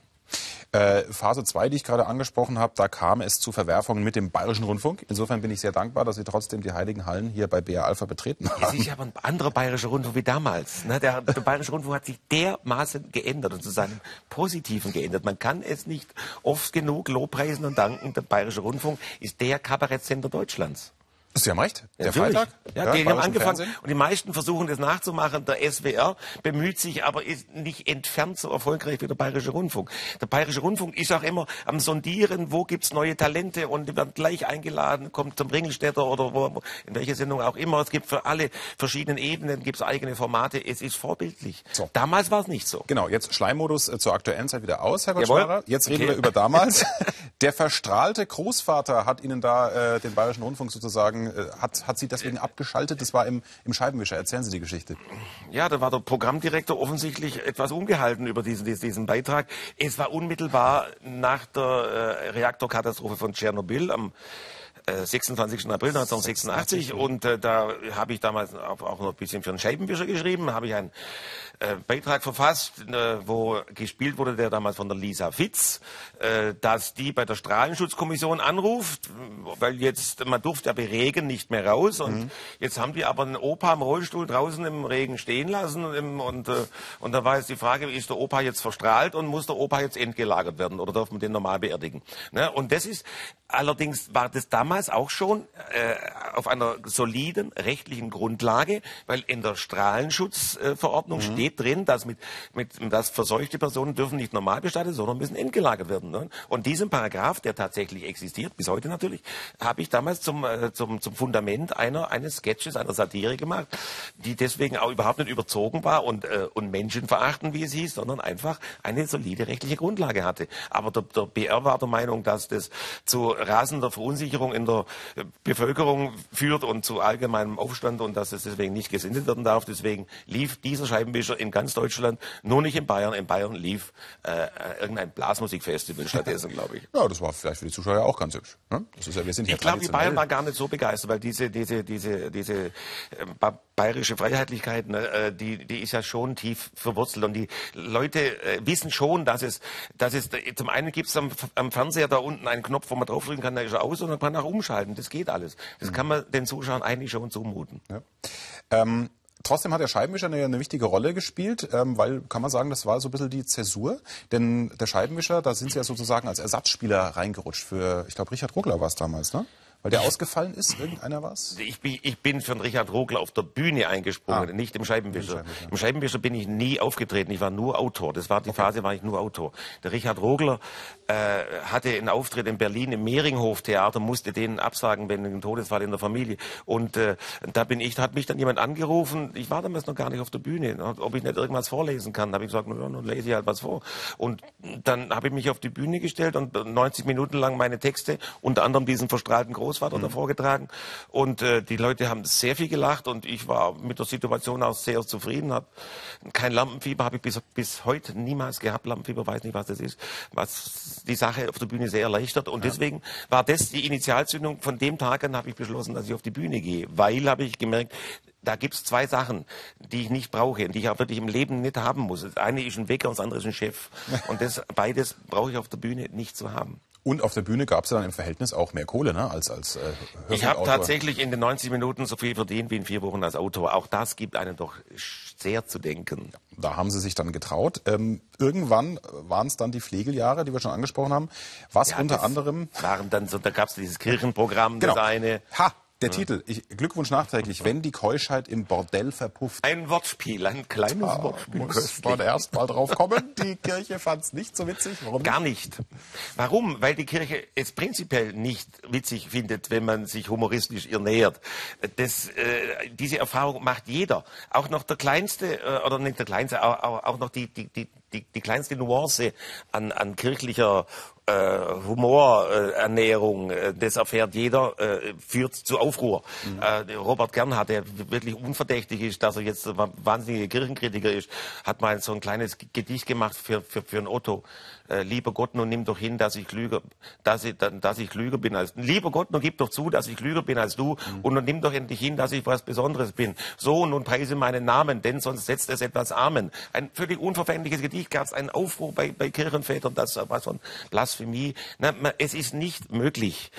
Äh, Phase 2, die ich gerade angesprochen habe, da kam es zu Verwerfungen mit dem Bayerischen Rundfunk. Insofern bin ich sehr dankbar, dass Sie trotzdem die Heiligen Hallen hier bei BR Alpha betreten haben. Es ist aber ein anderer Bayerischer Rundfunk wie damals. Ne? Der, der Bayerische Rundfunk hat sich dermaßen geändert und zu seinem Positiven geändert. Man kann es nicht oft genug lobpreisen und danken. Der Bayerische Rundfunk ist der Kabarettsender Deutschlands. Sie haben recht. Der ja, Freitag? Ja, die haben angefangen. Fernsehen. Und die meisten versuchen das nachzumachen. Der SWR bemüht sich, aber ist nicht entfernt so erfolgreich wie der Bayerische Rundfunk. Der Bayerische Rundfunk ist auch immer am Sondieren, wo gibt's neue Talente und die werden gleich eingeladen, kommt zum Ringelstädter oder wo, in welche Sendung auch immer. Es gibt für alle verschiedenen Ebenen gibt's eigene Formate. Es ist vorbildlich. So. Damals war es nicht so. Genau, jetzt Schleimmodus äh, zur aktuellen Zeit wieder aus, Herr Gottschalker. Jetzt reden okay. wir über damals. Der verstrahlte Großvater hat Ihnen da äh, den Bayerischen Rundfunk sozusagen äh, hat, hat sie deswegen abgeschaltet? Das war im, im Scheibenwischer. Erzählen Sie die Geschichte. Ja, da war der Programmdirektor offensichtlich etwas ungehalten über diesen, diesen Beitrag. Es war unmittelbar nach der äh, Reaktorkatastrophe von Tschernobyl am 26. April 1986 und äh, da habe ich damals auch, auch noch ein bisschen für einen Scheibenwischer geschrieben, habe ich einen äh, Beitrag verfasst, äh, wo gespielt wurde, der damals von der Lisa Fitz, äh, dass die bei der Strahlenschutzkommission anruft, weil jetzt, man durfte ja bei Regen nicht mehr raus und mhm. jetzt haben die aber einen Opa im Rollstuhl draußen im Regen stehen lassen und, und, äh, und da war jetzt die Frage, ist der Opa jetzt verstrahlt und muss der Opa jetzt entgelagert werden oder darf man den normal beerdigen? Ne? Und das ist, allerdings war das damals auch schon äh, auf einer soliden rechtlichen Grundlage, weil in der Strahlenschutzverordnung mhm. steht, steht drin, dass mit, mit dass verseuchte Personen dürfen nicht normal bestattet, sondern müssen entgelagert werden. Ne? Und diesen Paragraph, der tatsächlich existiert, bis heute natürlich, habe ich damals zum, äh, zum, zum Fundament einer, eines Sketches, einer Satire gemacht, die deswegen auch überhaupt nicht überzogen war und, äh, und menschenverachtend, wie es hieß, sondern einfach eine solide rechtliche Grundlage hatte. Aber der, der BR war der Meinung, dass das zu rasender Verunsicherung in in der Bevölkerung führt und zu allgemeinem Aufstand und dass es deswegen nicht gesendet werden darf. Deswegen lief dieser Scheibenwischer in ganz Deutschland, nur nicht in Bayern. In Bayern lief äh, irgendein Blasmusikfestival stattdessen, glaube ich. Ja, das war vielleicht für die Zuschauer auch ganz hübsch. Ne? Das ist ja, wir sind ich glaube, die Bayern waren gar nicht so begeistert, weil diese, diese, diese, diese äh, bayerische Freiheitlichkeit, ne, äh, die, die ist ja schon tief verwurzelt und die Leute äh, wissen schon, dass es, dass es zum einen gibt es am, am, Fernseher da unten einen Knopf, wo man draufdrücken kann, da ist er aus und dann kann man auch umschalten. Das geht alles. Das mhm. kann man den Zuschauern eigentlich schon zumuten. Ja. Ähm Trotzdem hat der Scheibenwischer eine, eine wichtige Rolle gespielt, ähm, weil, kann man sagen, das war so ein bisschen die Zäsur. Denn der Scheibenwischer, da sind sie ja sozusagen als Ersatzspieler reingerutscht für, ich glaube, Richard Ruckler war es damals, ne? Weil der ausgefallen ist? Irgendeiner was? Ich bin, ich bin für den Richard Rogler auf der Bühne eingesprungen, ah. nicht im Scheibenwischer. Scheibenwischer. Im Scheibenwischer bin ich nie aufgetreten. Ich war nur Autor. Das war die okay. Phase, war ich nur Autor. Der Richard Rogler äh, hatte einen Auftritt in Berlin im Mehringhof Theater, musste den absagen wegen einem Todesfall in der Familie. Und äh, da bin ich, da hat mich dann jemand angerufen. Ich war damals noch gar nicht auf der Bühne, ob ich nicht irgendwas vorlesen kann. Da habe ich gesagt, ja, dann lese ich halt was vor. Und dann habe ich mich auf die Bühne gestellt und 90 Minuten lang meine Texte, unter anderem diesen verstrahlten Groß Großvater mhm. davor getragen. Und äh, die Leute haben sehr viel gelacht und ich war mit der Situation auch sehr zufrieden. Hab kein Lampenfieber habe ich bis, bis heute niemals gehabt. Lampenfieber weiß nicht, was das ist. Was die Sache auf der Bühne sehr erleichtert. Und ja. deswegen war das die Initialzündung. Von dem Tag an habe ich beschlossen, dass ich auf die Bühne gehe. Weil, habe ich gemerkt, da gibt's zwei Sachen, die ich nicht brauche und die ich auch wirklich im Leben nicht haben muss. Das eine ist ein Wecker und das andere ist ein Chef. Und das beides brauche ich auf der Bühne nicht zu haben. Und auf der Bühne gab es ja dann im Verhältnis auch mehr Kohle, ne, als als äh, Ich habe tatsächlich in den 90 Minuten so viel verdient wie in vier Wochen als Autor. Auch das gibt einem doch sehr zu denken. Da haben Sie sich dann getraut. Ähm, irgendwann waren es dann die Pflegeljahre, die wir schon angesprochen haben. Was ja, unter anderem waren dann so, da gab es dieses Kirchenprogramm, genau. das eine. Ha, der ja. Titel, ich, Glückwunsch nachträglich, wenn die Keuschheit im Bordell verpufft. Ein Wortspiel, ein kleines ah, Wortspiel. Muss man erst mal drauf kommen. Die Kirche fand es nicht so witzig. Warum? Gar nicht. Warum? Weil die Kirche es prinzipiell nicht witzig findet, wenn man sich humoristisch ihr nähert. Das, äh, diese Erfahrung macht jeder. Auch noch der Kleinste, äh, oder nicht der Kleinste, auch, auch, auch noch die, die, die, die, die kleinste Nuance an, an kirchlicher äh, Humorernährung, äh, das erfährt jeder, äh, führt zu Aufruhr. Mhm. Äh, Robert Gernhardt, der wirklich unverdächtig ist, dass er jetzt ein wahnsinniger Kirchenkritiker ist, hat mal so ein kleines Gedicht gemacht für, für, für ein Otto äh, lieber Gott, nun nimm doch hin, dass ich klüger, dass ich, dass ich klüger bin als, lieber Gott, nun gib doch zu, dass ich klüger bin als du mhm. und nun nimm doch endlich hin, dass ich was Besonderes bin. So, nun preise meinen Namen, denn sonst setzt es etwas Amen. Ein völlig unverfängliches Gedicht, gab es einen Aufruhr bei, bei Kirchenvätern, das war so ein Blasphemie. Na, es ist nicht möglich,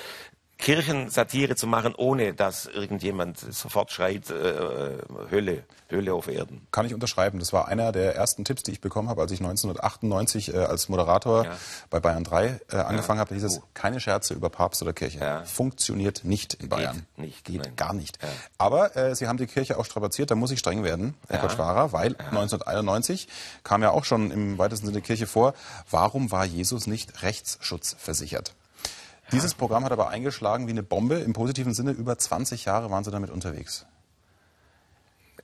Kirchensatire zu machen, ohne dass irgendjemand sofort schreit, äh, Hölle, Hölle auf Erden. Kann ich unterschreiben. Das war einer der ersten Tipps, die ich bekommen habe, als ich 1998 äh, als Moderator ja. bei Bayern 3 äh, angefangen ja. habe. Da hieß es, oh. keine Scherze über Papst oder Kirche. Ja. Funktioniert nicht in Bayern. Geht nicht. Geht Nein. gar nicht. Aber äh, Sie haben die Kirche auch strapaziert, da muss ich streng werden, Herr ja. Koschwara, weil 1991 kam ja auch schon im weitesten Sinne Kirche vor, warum war Jesus nicht rechtsschutzversichert? Dieses Programm hat aber eingeschlagen wie eine Bombe. Im positiven Sinne, über 20 Jahre waren Sie damit unterwegs.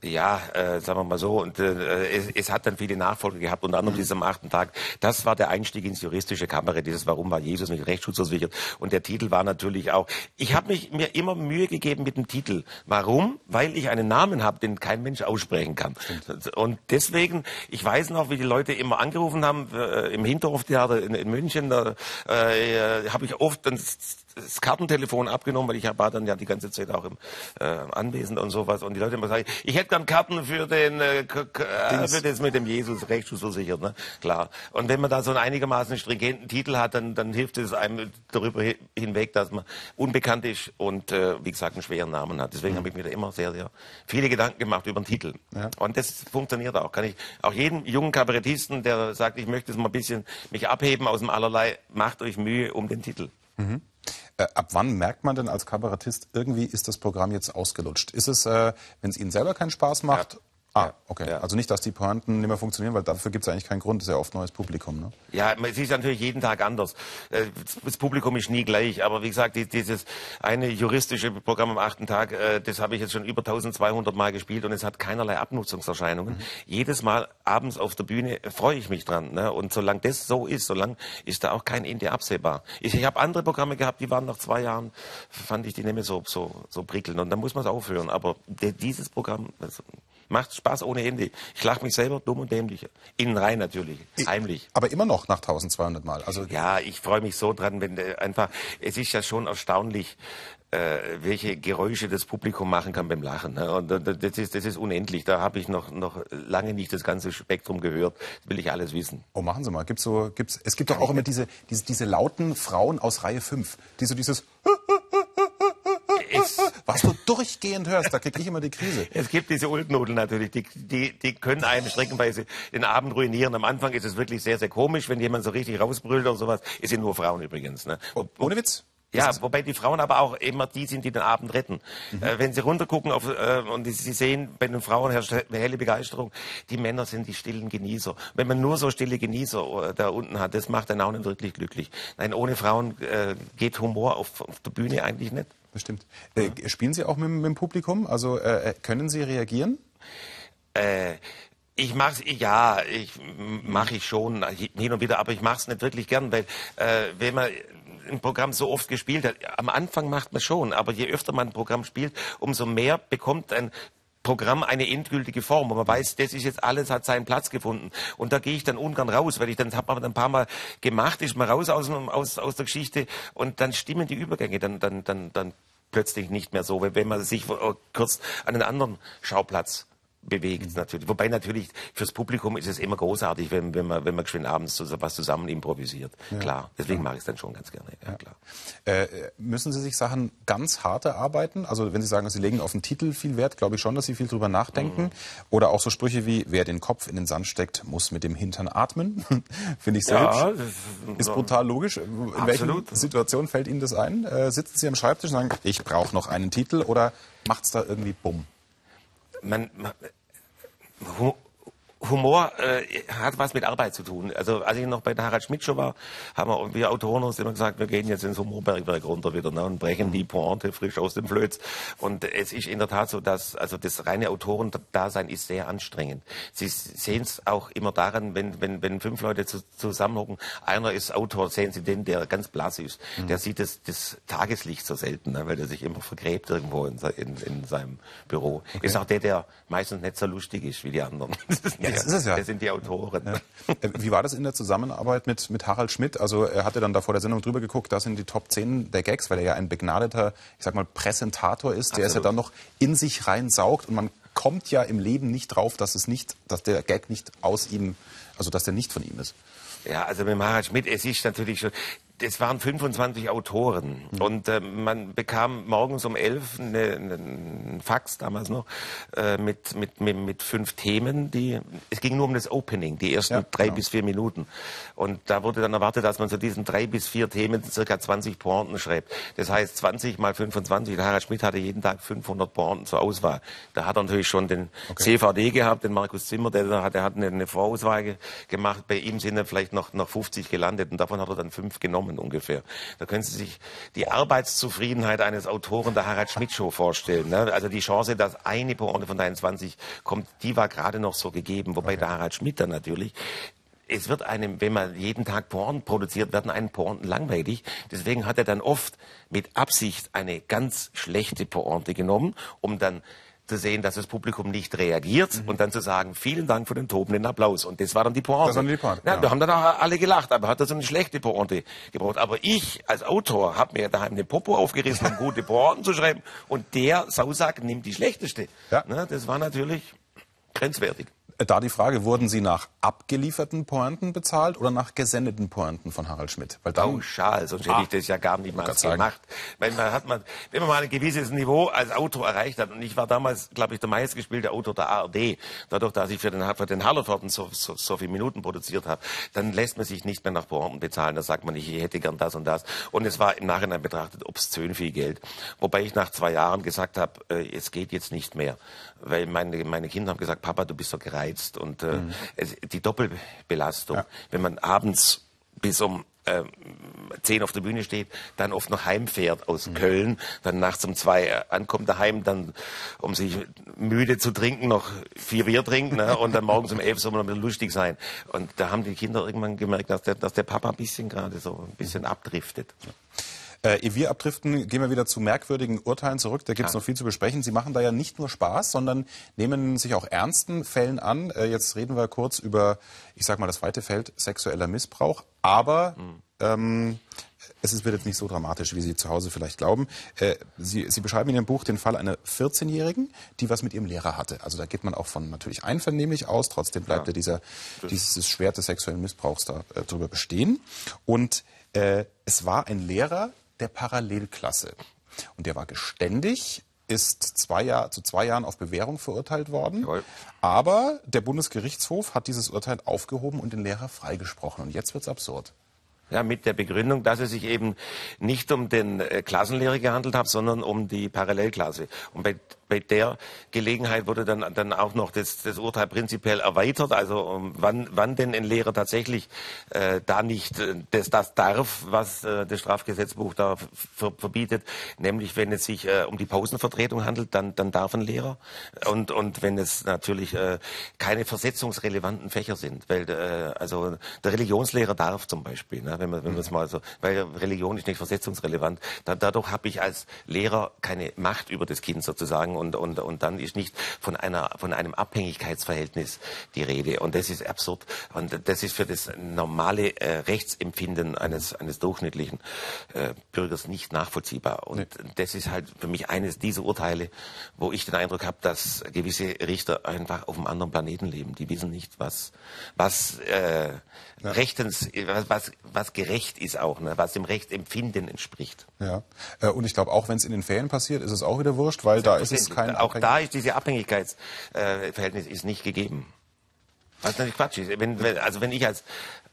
Ja, äh, sagen wir mal so. Und äh, es, es hat dann viele Nachfolger gehabt, unter anderem dieses am achten Tag. Das war der Einstieg ins juristische Kamera, dieses Warum war Jesus nicht rechtsschutzversichert? Und der Titel war natürlich auch. Ich habe mich mir immer Mühe gegeben mit dem Titel. Warum? Weil ich einen Namen habe, den kein Mensch aussprechen kann. Stimmt. Und deswegen, ich weiß noch, wie die Leute immer angerufen haben äh, im Hinterhoftheater in, in München. Da äh, habe ich oft dann das Kartentelefon abgenommen, weil ich war dann ja die ganze Zeit auch im äh, Anwesen und sowas. Und die Leute immer sagen, ich hätte gern Karten für den äh, äh für das mit dem Jesus Rechtsschutzversichert, ne? Klar. Und wenn man da so einen einigermaßen stringenten Titel hat, dann, dann hilft es einem darüber hinweg, dass man unbekannt ist und äh, wie gesagt einen schweren Namen hat. Deswegen mhm. habe ich mir da immer sehr, sehr viele Gedanken gemacht über den Titel. Ja. Und das funktioniert auch. Kann ich auch jedem jungen Kabarettisten, der sagt, ich möchte es mal ein bisschen mich abheben aus dem Allerlei, macht euch Mühe um den Titel. Mhm. Äh, ab wann merkt man denn als Kabarettist, irgendwie ist das Programm jetzt ausgelutscht? Ist es, äh, wenn es Ihnen selber keinen Spaß macht? Ja. Ah, okay. Ja. Also nicht, dass die Pointen nicht mehr funktionieren, weil dafür gibt es eigentlich keinen Grund. Das ist ja oft neues Publikum. Ne? Ja, es ist natürlich jeden Tag anders. Äh, das Publikum ist nie gleich. Aber wie gesagt, dieses eine juristische Programm am achten Tag, äh, das habe ich jetzt schon über 1200 Mal gespielt und es hat keinerlei Abnutzungserscheinungen. Mhm. Jedes Mal abends auf der Bühne freue ich mich dran. Ne? Und solange das so ist, solange ist da auch kein Ende absehbar. Ich, ich habe andere Programme gehabt, die waren nach zwei Jahren, fand ich die nicht mehr so, so, so prickelnd. Und dann muss man es aufhören. Aber dieses Programm, also, Macht Spaß ohne Ende. Ich lache mich selber dumm und dämlich. Innen rein natürlich, heimlich. Aber immer noch nach 1200 Mal. Also ja, ich freue mich so dran, wenn äh, einfach, es ist ja schon erstaunlich, äh, welche Geräusche das Publikum machen kann beim Lachen. Ne? Und das ist, das ist unendlich. Da habe ich noch, noch lange nicht das ganze Spektrum gehört. Das will ich alles wissen. Oh, machen Sie mal. Gibt's so, gibt's, es gibt doch auch immer diese, diese, diese lauten Frauen aus Reihe 5, die so dieses was du durchgehend hörst, da kriege ich immer die Krise. Es gibt diese Ulknudeln natürlich, die, die, die können einem streckenweise den Abend ruinieren. Am Anfang ist es wirklich sehr, sehr komisch, wenn jemand so richtig rausbrüllt oder sowas. Es sind nur Frauen übrigens. Ne? Oh, ohne Witz? Ja, wobei die Frauen aber auch immer die sind, die den Abend retten. Mhm. Äh, wenn sie runtergucken auf, äh, und sie sehen, bei den Frauen herrscht helle Begeisterung, die Männer sind die stillen Genießer. Wenn man nur so stille Genießer äh, da unten hat, das macht einen auch nicht wirklich glücklich. Nein, ohne Frauen äh, geht Humor auf, auf der Bühne eigentlich nicht. Bestimmt. Äh, spielen Sie auch mit, mit dem Publikum? Also äh, können Sie reagieren? Äh, ich mach's, ja, ich mache ich schon hin und wieder, aber ich mache es nicht wirklich gern, weil äh, wenn man ein Programm so oft gespielt hat, am Anfang macht man schon, aber je öfter man ein Programm spielt, umso mehr bekommt ein Programm eine endgültige Form, wo man weiß, das ist jetzt alles, hat seinen Platz gefunden. Und da gehe ich dann ungern raus, weil ich dann, habe man ein paar Mal gemacht, ist mal raus aus, aus, aus der Geschichte und dann stimmen die Übergänge dann, dann, dann, dann plötzlich nicht mehr so, wenn man sich kurz an einen anderen Schauplatz bewegt mhm. natürlich. Wobei natürlich fürs Publikum ist es immer großartig, wenn, wenn man wenn man schön abends so was zusammen improvisiert. Ja. Klar, deswegen mache ich es dann schon ganz gerne. Ja, klar. Äh, müssen Sie sich Sachen ganz hart erarbeiten? Also wenn Sie sagen, Sie legen auf den Titel viel Wert, glaube ich schon, dass Sie viel drüber nachdenken. Mhm. Oder auch so Sprüche wie wer den Kopf in den Sand steckt, muss mit dem Hintern atmen. Finde ich sehr ja, hübsch. Ist, ist brutal logisch. In Absolut. welchen Situationen fällt Ihnen das ein? Äh, sitzen Sie am Schreibtisch und sagen, ich brauche noch einen Titel oder macht es da irgendwie bumm? Man, man Humor äh, hat was mit Arbeit zu tun. Also als ich noch bei Harald Schmidt Show war, haben wir, wir Autoren uns immer gesagt, wir gehen jetzt ins Humorbergwerk runter wieder ne, und brechen die Pointe frisch aus dem Flöz. Und es ist in der Tat so, dass also das reine Autorendasein ist sehr anstrengend. Sie sehen es auch immer daran, wenn, wenn, wenn fünf Leute zu, zusammenhocken, einer ist Autor, sehen Sie den, der ganz blass ist. Mhm. Der sieht das, das Tageslicht so selten, ne, weil der sich immer vergräbt irgendwo in, in, in seinem Büro. Okay. Ist auch der, der meistens nicht so lustig ist wie die anderen. das ist es ja. Das sind die Autoren. Ja. Äh, wie war das in der Zusammenarbeit mit, mit Harald Schmidt? Also er hatte dann da vor der Sendung drüber geguckt, das sind die Top 10 der Gags, weil er ja ein begnadeter, ich sag mal, Präsentator ist, der Absolut. es ja dann noch in sich reinsaugt und man kommt ja im Leben nicht drauf, dass es nicht, dass der Gag nicht aus ihm, also dass der nicht von ihm ist. Ja, also mit Harald Schmidt, es ist natürlich schon, es waren 25 Autoren mhm. und äh, man bekam morgens um elf eine, einen Fax damals noch äh, mit, mit, mit, mit fünf Themen. Die, es ging nur um das Opening, die ersten ja, drei genau. bis vier Minuten. Und da wurde dann erwartet, dass man zu diesen drei bis vier Themen circa 20 Pointen schreibt. Das heißt 20 mal 25. Der Harald Schmidt hatte jeden Tag 500 Pointen zur Auswahl. Da hat er natürlich schon den okay. CVD gehabt, den Markus Zimmer, der hat, der hat eine, eine Vorauswahl gemacht. Bei ihm sind dann vielleicht noch, noch 50 gelandet und davon hat er dann fünf genommen Daumen ungefähr. Da können Sie sich die Arbeitszufriedenheit eines Autoren der Harald Schmidt Show vorstellen. Ne? Also die Chance, dass eine Pointe von deinen 20 kommt, die war gerade noch so gegeben. Wobei okay. der Harald Schmidt dann natürlich es wird einem, wenn man jeden Tag Porn produziert, werden einen Pointen langweilig. Deswegen hat er dann oft mit Absicht eine ganz schlechte Pointe genommen, um dann zu sehen, dass das Publikum nicht reagiert mhm. und dann zu sagen, vielen Dank für den tobenden Applaus. Und das war dann die Pointe. Das war die Pointe. Ja, ja. Da haben dann auch alle gelacht, aber hat so eine schlechte Pointe gebraucht. Aber ich als Autor habe mir daheim eine Popo aufgerissen, um gute Pointen zu schreiben. Und der Sausack nimmt die schlechteste. Ja. Ne, das war natürlich grenzwertig. Da die Frage, wurden Sie nach abgelieferten Pointen bezahlt oder nach gesendeten Pointen von Harald Schmidt? Weil dann, Pauschal, sonst hätte ah, ich das ja gar niemals gemacht. Weil man hat man, wenn man mal ein gewisses Niveau als Autor erreicht hat, und ich war damals, glaube ich, der meistgespielte Autor der ARD, dadurch, dass ich für den, für den Hallervorden so, so, so viele Minuten produziert habe, dann lässt man sich nicht mehr nach Pointen bezahlen. Da sagt man nicht, ich hätte gern das und das. Und es war im Nachhinein betrachtet obszön viel Geld. Wobei ich nach zwei Jahren gesagt habe, äh, es geht jetzt nicht mehr. Weil meine, meine Kinder haben gesagt, Papa, du bist so gereizt. Und äh, mhm. die Doppelbelastung, ja. wenn man abends bis um äh, zehn auf der Bühne steht, dann oft noch heimfährt aus mhm. Köln, dann nachts um zwei äh, ankommt daheim, dann um sich müde zu trinken noch vier Bier trinken ne, und dann morgens um elf soll man noch lustig sein. Und da haben die Kinder irgendwann gemerkt, dass der, dass der Papa ein bisschen gerade so ein bisschen abdriftet. Ja. Äh, ehe wir abdriften, gehen wir wieder zu merkwürdigen Urteilen zurück. Da gibt es ja. noch viel zu besprechen. Sie machen da ja nicht nur Spaß, sondern nehmen sich auch ernsten Fällen an. Äh, jetzt reden wir kurz über, ich sag mal, das weite Feld sexueller Missbrauch. Aber mhm. ähm, es wird jetzt nicht so dramatisch, wie Sie zu Hause vielleicht glauben. Äh, Sie, Sie beschreiben in Ihrem Buch den Fall einer 14-Jährigen, die was mit ihrem Lehrer hatte. Also da geht man auch von natürlich einvernehmlich aus. Trotzdem bleibt ja, ja dieser, dieses Schwert des sexuellen Missbrauchs da äh, drüber bestehen. Und äh, es war ein Lehrer, der Parallelklasse. Und der war geständig, ist zwei Jahr, zu zwei Jahren auf Bewährung verurteilt worden. Jawohl. Aber der Bundesgerichtshof hat dieses Urteil aufgehoben und den Lehrer freigesprochen. Und jetzt wird es absurd. Ja, mit der Begründung, dass es sich eben nicht um den äh, Klassenlehrer gehandelt hat, sondern um die Parallelklasse. Und bei bei der Gelegenheit wurde dann, dann auch noch das, das Urteil prinzipiell erweitert, also um, wann, wann denn ein Lehrer tatsächlich äh, da nicht äh, das, das darf, was äh, das Strafgesetzbuch da verbietet, nämlich wenn es sich äh, um die Pausenvertretung handelt, dann, dann darf ein Lehrer. Und, und wenn es natürlich äh, keine versetzungsrelevanten Fächer sind, weil äh, also der Religionslehrer darf zum Beispiel, ne, wenn man wenn man es mal so, weil Religion ist nicht versetzungsrelevant, da, dadurch habe ich als Lehrer keine Macht über das Kind sozusagen und, und, und dann ist nicht von, einer, von einem Abhängigkeitsverhältnis die Rede. Und das ist absurd. Und das ist für das normale äh, Rechtsempfinden eines, eines durchschnittlichen äh, Bürgers nicht nachvollziehbar. Und nee. das ist halt für mich eines dieser Urteile, wo ich den Eindruck habe, dass gewisse Richter einfach auf einem anderen Planeten leben. Die wissen nicht, was, was äh, ja. rechtens, was, was gerecht ist auch, ne? was dem Rechtsempfinden entspricht. Ja, äh, und ich glaube, auch wenn es in den Ferien passiert, ist es auch wieder wurscht, weil da ist es kein Auch da ist diese Abhängigkeitsverhältnis ist nicht gegeben. Was natürlich Quatsch ist. Wenn, wenn, also wenn ich als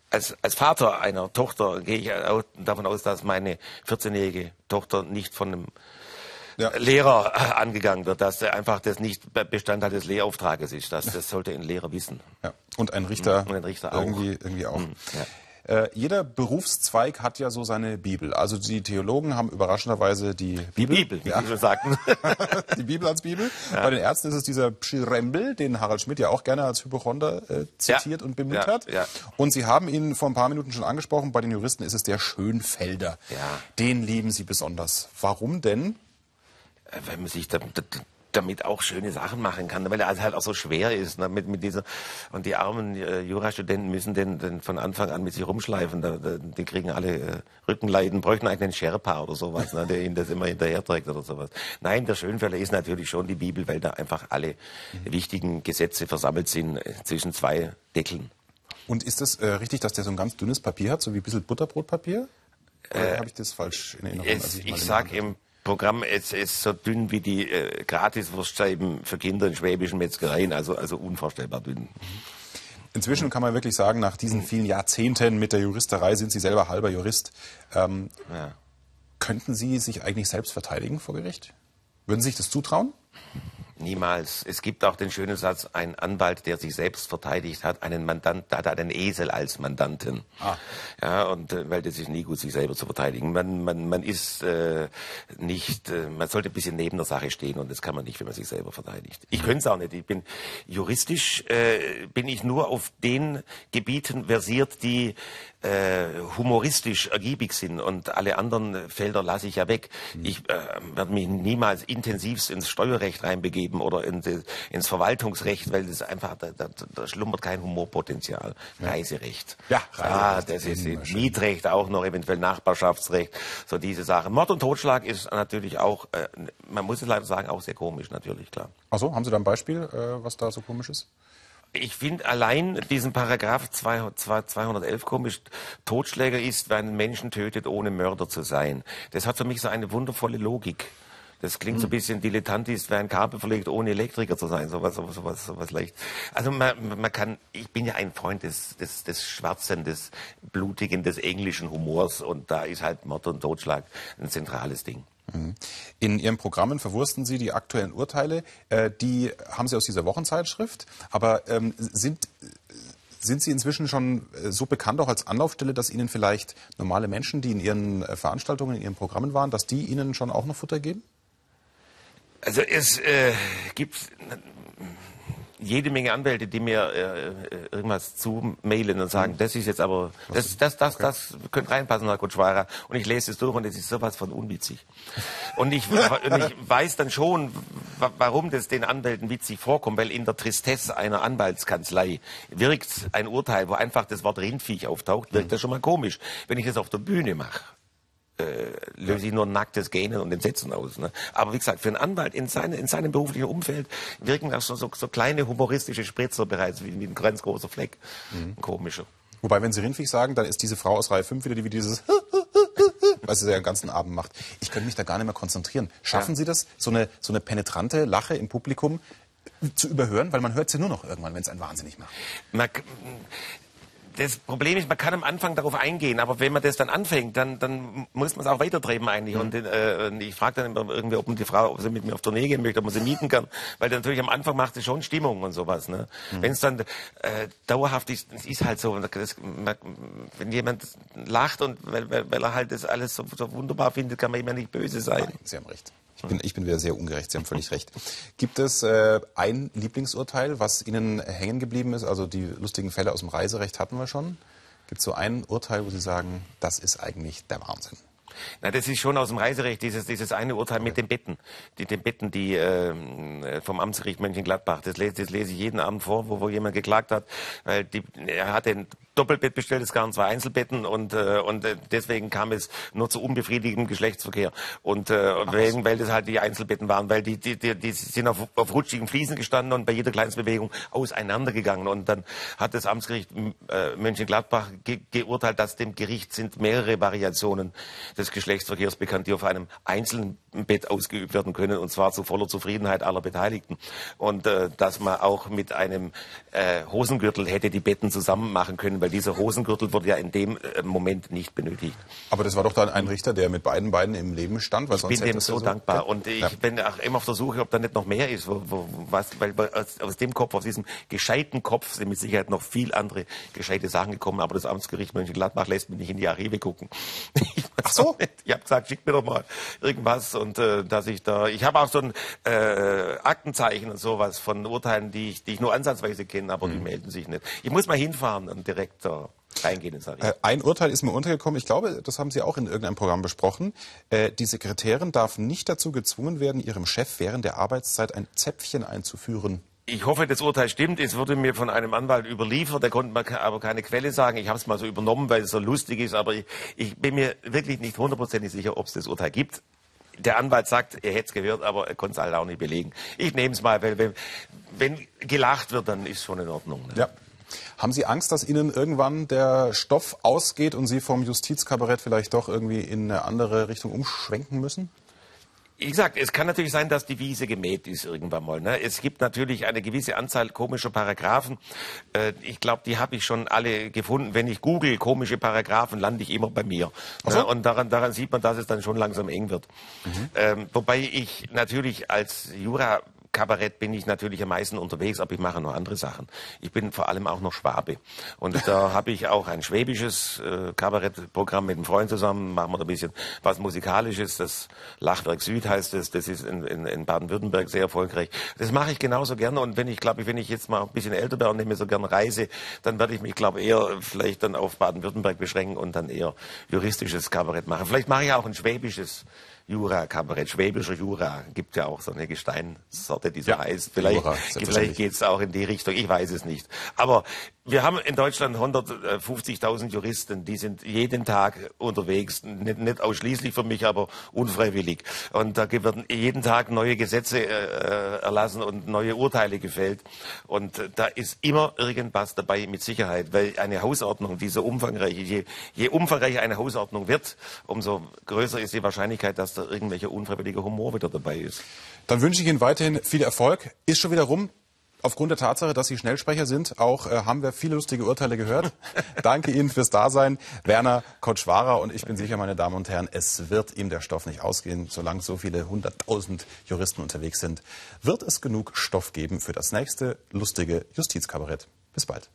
als, als Vater einer Tochter gehe ich davon aus, dass meine 14-jährige Tochter nicht von einem ja. Lehrer angegangen wird, dass einfach das nicht Bestandteil des Lehrauftrages ist. Das, das sollte ein Lehrer wissen. Ja. Und ein Richter, Und ein Richter irgendwie, auch. irgendwie auch. Mhm. Ja. Äh, jeder Berufszweig hat ja so seine Bibel. Also die Theologen haben überraschenderweise die Bibel. Die Bibel, wie ja. Sie sagten. die Bibel als Bibel. Ja. Bei den Ärzten ist es dieser Pschirembel, den Harald Schmidt ja auch gerne als Hypochonder äh, zitiert ja. und bemüht hat. Und Sie haben ihn vor ein paar Minuten schon angesprochen. Bei den Juristen ist es der Schönfelder. Den lieben Sie besonders. Warum denn? Äh, wenn man sich da, damit auch schöne Sachen machen kann, weil er halt auch so schwer ist. Ne, mit, mit dieser, und die armen äh, Jurastudenten müssen den, den von Anfang an mit sich rumschleifen. Da, da, die kriegen alle äh, Rückenleiden, bräuchten eigentlich einen Sherpa oder sowas, ne, der ihnen das immer hinterherträgt oder sowas. Nein, der Schönfelder ist natürlich schon die Bibel, weil da einfach alle mhm. wichtigen Gesetze versammelt sind äh, zwischen zwei Deckeln. Und ist es äh, richtig, dass der so ein ganz dünnes Papier hat, so wie ein bisschen Butterbrotpapier? Oder äh, habe ich das falsch in Erinnerung? Es, ich, ich sage im Programm ist, ist so dünn wie die äh, Gratiswurstscheiben für Kinder in schwäbischen Metzgereien, also, also unvorstellbar dünn. Inzwischen kann man wirklich sagen, nach diesen vielen Jahrzehnten mit der Juristerei sind Sie selber halber Jurist. Ähm, ja. Könnten Sie sich eigentlich selbst verteidigen vor Gericht? Würden Sie sich das zutrauen? Niemals. Es gibt auch den schönen Satz, ein Anwalt, der sich selbst verteidigt hat, einen Mandant, hat einen Esel als Mandanten. Ah. Ja, und weil das ist nie gut, sich selber zu verteidigen. Man, man, man ist äh, nicht, äh, man sollte ein bisschen neben der Sache stehen und das kann man nicht, wenn man sich selber verteidigt. Ich könnte es auch nicht. Ich bin juristisch äh, bin ich nur auf den Gebieten versiert, die humoristisch ergiebig sind und alle anderen Felder lasse ich ja weg. Mhm. Ich äh, werde mich niemals intensivst ins Steuerrecht reinbegeben oder in die, ins Verwaltungsrecht, weil das einfach, da, da, da schlummert kein Humorpotenzial. Ja. Reiserecht. Ja, Reiserecht. Ah, das ist Mietrecht auch noch, eventuell Nachbarschaftsrecht, so diese Sachen. Mord und Totschlag ist natürlich auch, äh, man muss es leider sagen, auch sehr komisch, natürlich, klar. Ach so, haben Sie da ein Beispiel, äh, was da so komisch ist? Ich finde allein diesen Paragraph 211 komisch, Totschläger ist, wer einen Menschen tötet, ohne Mörder zu sein. Das hat für mich so eine wundervolle Logik. Das klingt so ein bisschen dilettantisch, wer ein Kabel verlegt, ohne Elektriker zu sein, sowas, sowas, sowas, sowas leicht. Also man, man kann, ich bin ja ein Freund des, des, des Schwarzen, des Blutigen, des englischen Humors und da ist halt Mord und Totschlag ein zentrales Ding. Mhm. In Ihren Programmen verwursten Sie die aktuellen Urteile. Äh, die haben Sie aus dieser Wochenzeitschrift. Aber ähm, sind, sind Sie inzwischen schon äh, so bekannt auch als Anlaufstelle, dass Ihnen vielleicht normale Menschen, die in Ihren äh, Veranstaltungen, in Ihren Programmen waren, dass die Ihnen schon auch noch Futter geben? Also es äh, gibt jede Menge Anwälte, die mir äh, äh irgendwas zumailen und sagen, mhm. das ist jetzt aber, das, das, das, okay. das könnte reinpassen, Herr Kutschwara. Und ich lese es durch und es ist sowas von unwitzig. Und ich, und ich weiß dann schon, warum das den Anwälten witzig vorkommt, weil in der Tristesse einer Anwaltskanzlei wirkt ein Urteil, wo einfach das Wort Rindviech auftaucht, wirkt mhm. das schon mal komisch. Wenn ich das auf der Bühne mache, äh, löse ich nur nacktes Gähnen und Entsetzen aus. Ne? Aber wie gesagt, für einen Anwalt in, seine, in seinem beruflichen Umfeld wirken auch so, so, so kleine humoristische Spritzer bereits wie, wie ein ganz großer Fleck. Mhm. Ein komischer. Wobei, wenn Sie Rindviech sagen, dann ist diese Frau aus Reihe 5 wieder, die wie dieses was sie ja den ganzen Abend macht. Ich könnte mich da gar nicht mehr konzentrieren. Schaffen ja. Sie das, so eine, so eine penetrante Lache im Publikum zu überhören? Weil man hört sie nur noch irgendwann, wenn es einen wahnsinnig macht. Man, das Problem ist, man kann am Anfang darauf eingehen, aber wenn man das dann anfängt, dann, dann muss man es auch weitertreiben eigentlich. Mhm. Und äh, ich frage dann immer irgendwie, ob die Frau, ob sie mit mir auf Tournee gehen möchte, ob man sie mieten kann, weil natürlich am Anfang macht es schon Stimmung und sowas. Ne? Mhm. Wenn es dann äh, dauerhaft ist, es ist halt so, das, man, wenn jemand lacht und weil, weil, er halt das alles so, so wunderbar findet, kann man immer nicht böse sein. Nein, Sie haben recht. Ich bin, ich bin wieder sehr ungerecht, Sie haben völlig recht. Gibt es äh, ein Lieblingsurteil, was Ihnen hängen geblieben ist? Also die lustigen Fälle aus dem Reiserecht hatten wir schon. Gibt es so ein Urteil, wo Sie sagen, das ist eigentlich der Wahnsinn? Na, das ist schon aus dem Reiserecht, dieses, dieses eine Urteil mit den Betten. Die, den Betten, die äh, vom Amtsgericht Mönchengladbach. Das lese, das lese ich jeden Abend vor, wo, wo jemand geklagt hat, weil die, er hat den Doppelbett bestellt, es gab zwei Einzelbetten und, äh, und äh, deswegen kam es nur zu unbefriedigendem Geschlechtsverkehr. Und äh, wegen, weil das halt die Einzelbetten waren, weil die, die, die, die sind auf, auf rutschigen Fliesen gestanden und bei jeder Kleinstbewegung auseinandergegangen. Und dann hat das Amtsgericht äh, Mönchengladbach ge geurteilt, dass dem Gericht sind mehrere Variationen des Geschlechtsverkehrs bekannt, die auf einem einzelnen Bett ausgeübt werden können und zwar zu voller Zufriedenheit aller Beteiligten. Und äh, dass man auch mit einem äh, Hosengürtel hätte die Betten zusammen machen können, weil dieser Hosengürtel wurde ja in dem äh, Moment nicht benötigt. Aber das war doch dann ein Richter, der mit beiden Beinen im Leben stand. Weil ich sonst bin dem so, dankbar. Und ich ja. bin auch immer auf der Suche, ob da nicht noch mehr ist. Wo, wo, was, weil aus, aus, dem Kopf, aus diesem gescheiten Kopf sind mit Sicherheit noch viel andere gescheite Sachen gekommen. Aber das Amtsgericht Mönchengladbach lässt mich nicht in die Archive gucken. Ach so? Ich habe gesagt, schick mir doch mal irgendwas. Und äh, dass ich da... Ich habe auch so ein äh, Aktenzeichen und sowas von Urteilen, die ich, die ich nur ansatzweise kenne, aber mhm. die melden sich nicht. Ich muss mal hinfahren und direkt da reingehen ins Äh, ein Urteil ist mir untergekommen, ich glaube, das haben Sie auch in irgendeinem Programm besprochen. Äh, die Sekretärin darf nicht dazu gezwungen werden, ihrem Chef während der Arbeitszeit ein Zäpfchen einzuführen. Ich hoffe, das Urteil stimmt. Es wurde mir von einem Anwalt überliefert. Der konnte mir aber keine Quelle sagen. Ich habe es mal so übernommen, weil es so lustig ist. Aber ich, ich bin mir wirklich nicht hundertprozentig sicher, ob es das Urteil gibt. Der Anwalt sagt, er hätte es gehört, aber er konnte es halt auch nicht belegen. Ich nehme es mal, weil wenn, wenn gelacht wird, dann ist schon in Ordnung. Ne? Ja. Haben Sie Angst, dass Ihnen irgendwann der Stoff ausgeht und Sie vom Justizkabarett vielleicht doch irgendwie in eine andere Richtung umschwenken müssen? Wie gesagt, es kann natürlich sein, dass die Wiese gemäht ist irgendwann mal. Ne? Es gibt natürlich eine gewisse Anzahl komischer Paragraphen. Äh, ich glaube, die habe ich schon alle gefunden. Wenn ich google komische Paragraphen, lande ich immer bei mir. Ne? So. Und daran, daran sieht man, dass es dann schon langsam eng wird. Mhm. Ähm, wobei ich natürlich als Jura Kabarett bin ich natürlich am meisten unterwegs, aber ich mache noch andere Sachen. Ich bin vor allem auch noch Schwabe. Und da habe ich auch ein schwäbisches äh, Kabarettprogramm mit einem Freund zusammen, machen wir da ein bisschen was Musikalisches. Das Lachwerk Süd heißt es, das ist in, in, in Baden-Württemberg sehr erfolgreich. Das mache ich genauso gerne und wenn ich glaube, wenn ich jetzt mal ein bisschen älter bin und nicht mehr so gerne reise, dann werde ich mich, glaube eher vielleicht dann auf Baden-Württemberg beschränken und dann eher juristisches Kabarett machen. Vielleicht mache ich auch ein schwäbisches Jura-Kabarett, schwäbischer Jura. Gibt ja auch so eine Gesteinsorte, die so ja, heißt. Vielleicht, vielleicht geht es auch in die Richtung, ich weiß es nicht. Aber wir haben in Deutschland 150.000 Juristen, die sind jeden Tag unterwegs, nicht, nicht, ausschließlich für mich, aber unfreiwillig. Und da werden jeden Tag neue Gesetze äh, erlassen und neue Urteile gefällt. Und äh, da ist immer irgendwas dabei mit Sicherheit, weil eine Hausordnung, die so umfangreich, je, je umfangreicher eine Hausordnung wird, umso größer ist die Wahrscheinlichkeit, dass da irgendwelcher unfreiwilliger Humor wieder dabei ist. Dann wünsche ich Ihnen weiterhin viel Erfolg. Ist schon wieder rum. Aufgrund der Tatsache, dass Sie Schnellsprecher sind, auch äh, haben wir viele lustige Urteile gehört. Danke Ihnen fürs Dasein, Werner Kotschwara. Und ich bin sicher, meine Damen und Herren, es wird ihm der Stoff nicht ausgehen. Solange so viele hunderttausend Juristen unterwegs sind, wird es genug Stoff geben für das nächste lustige Justizkabarett. Bis bald.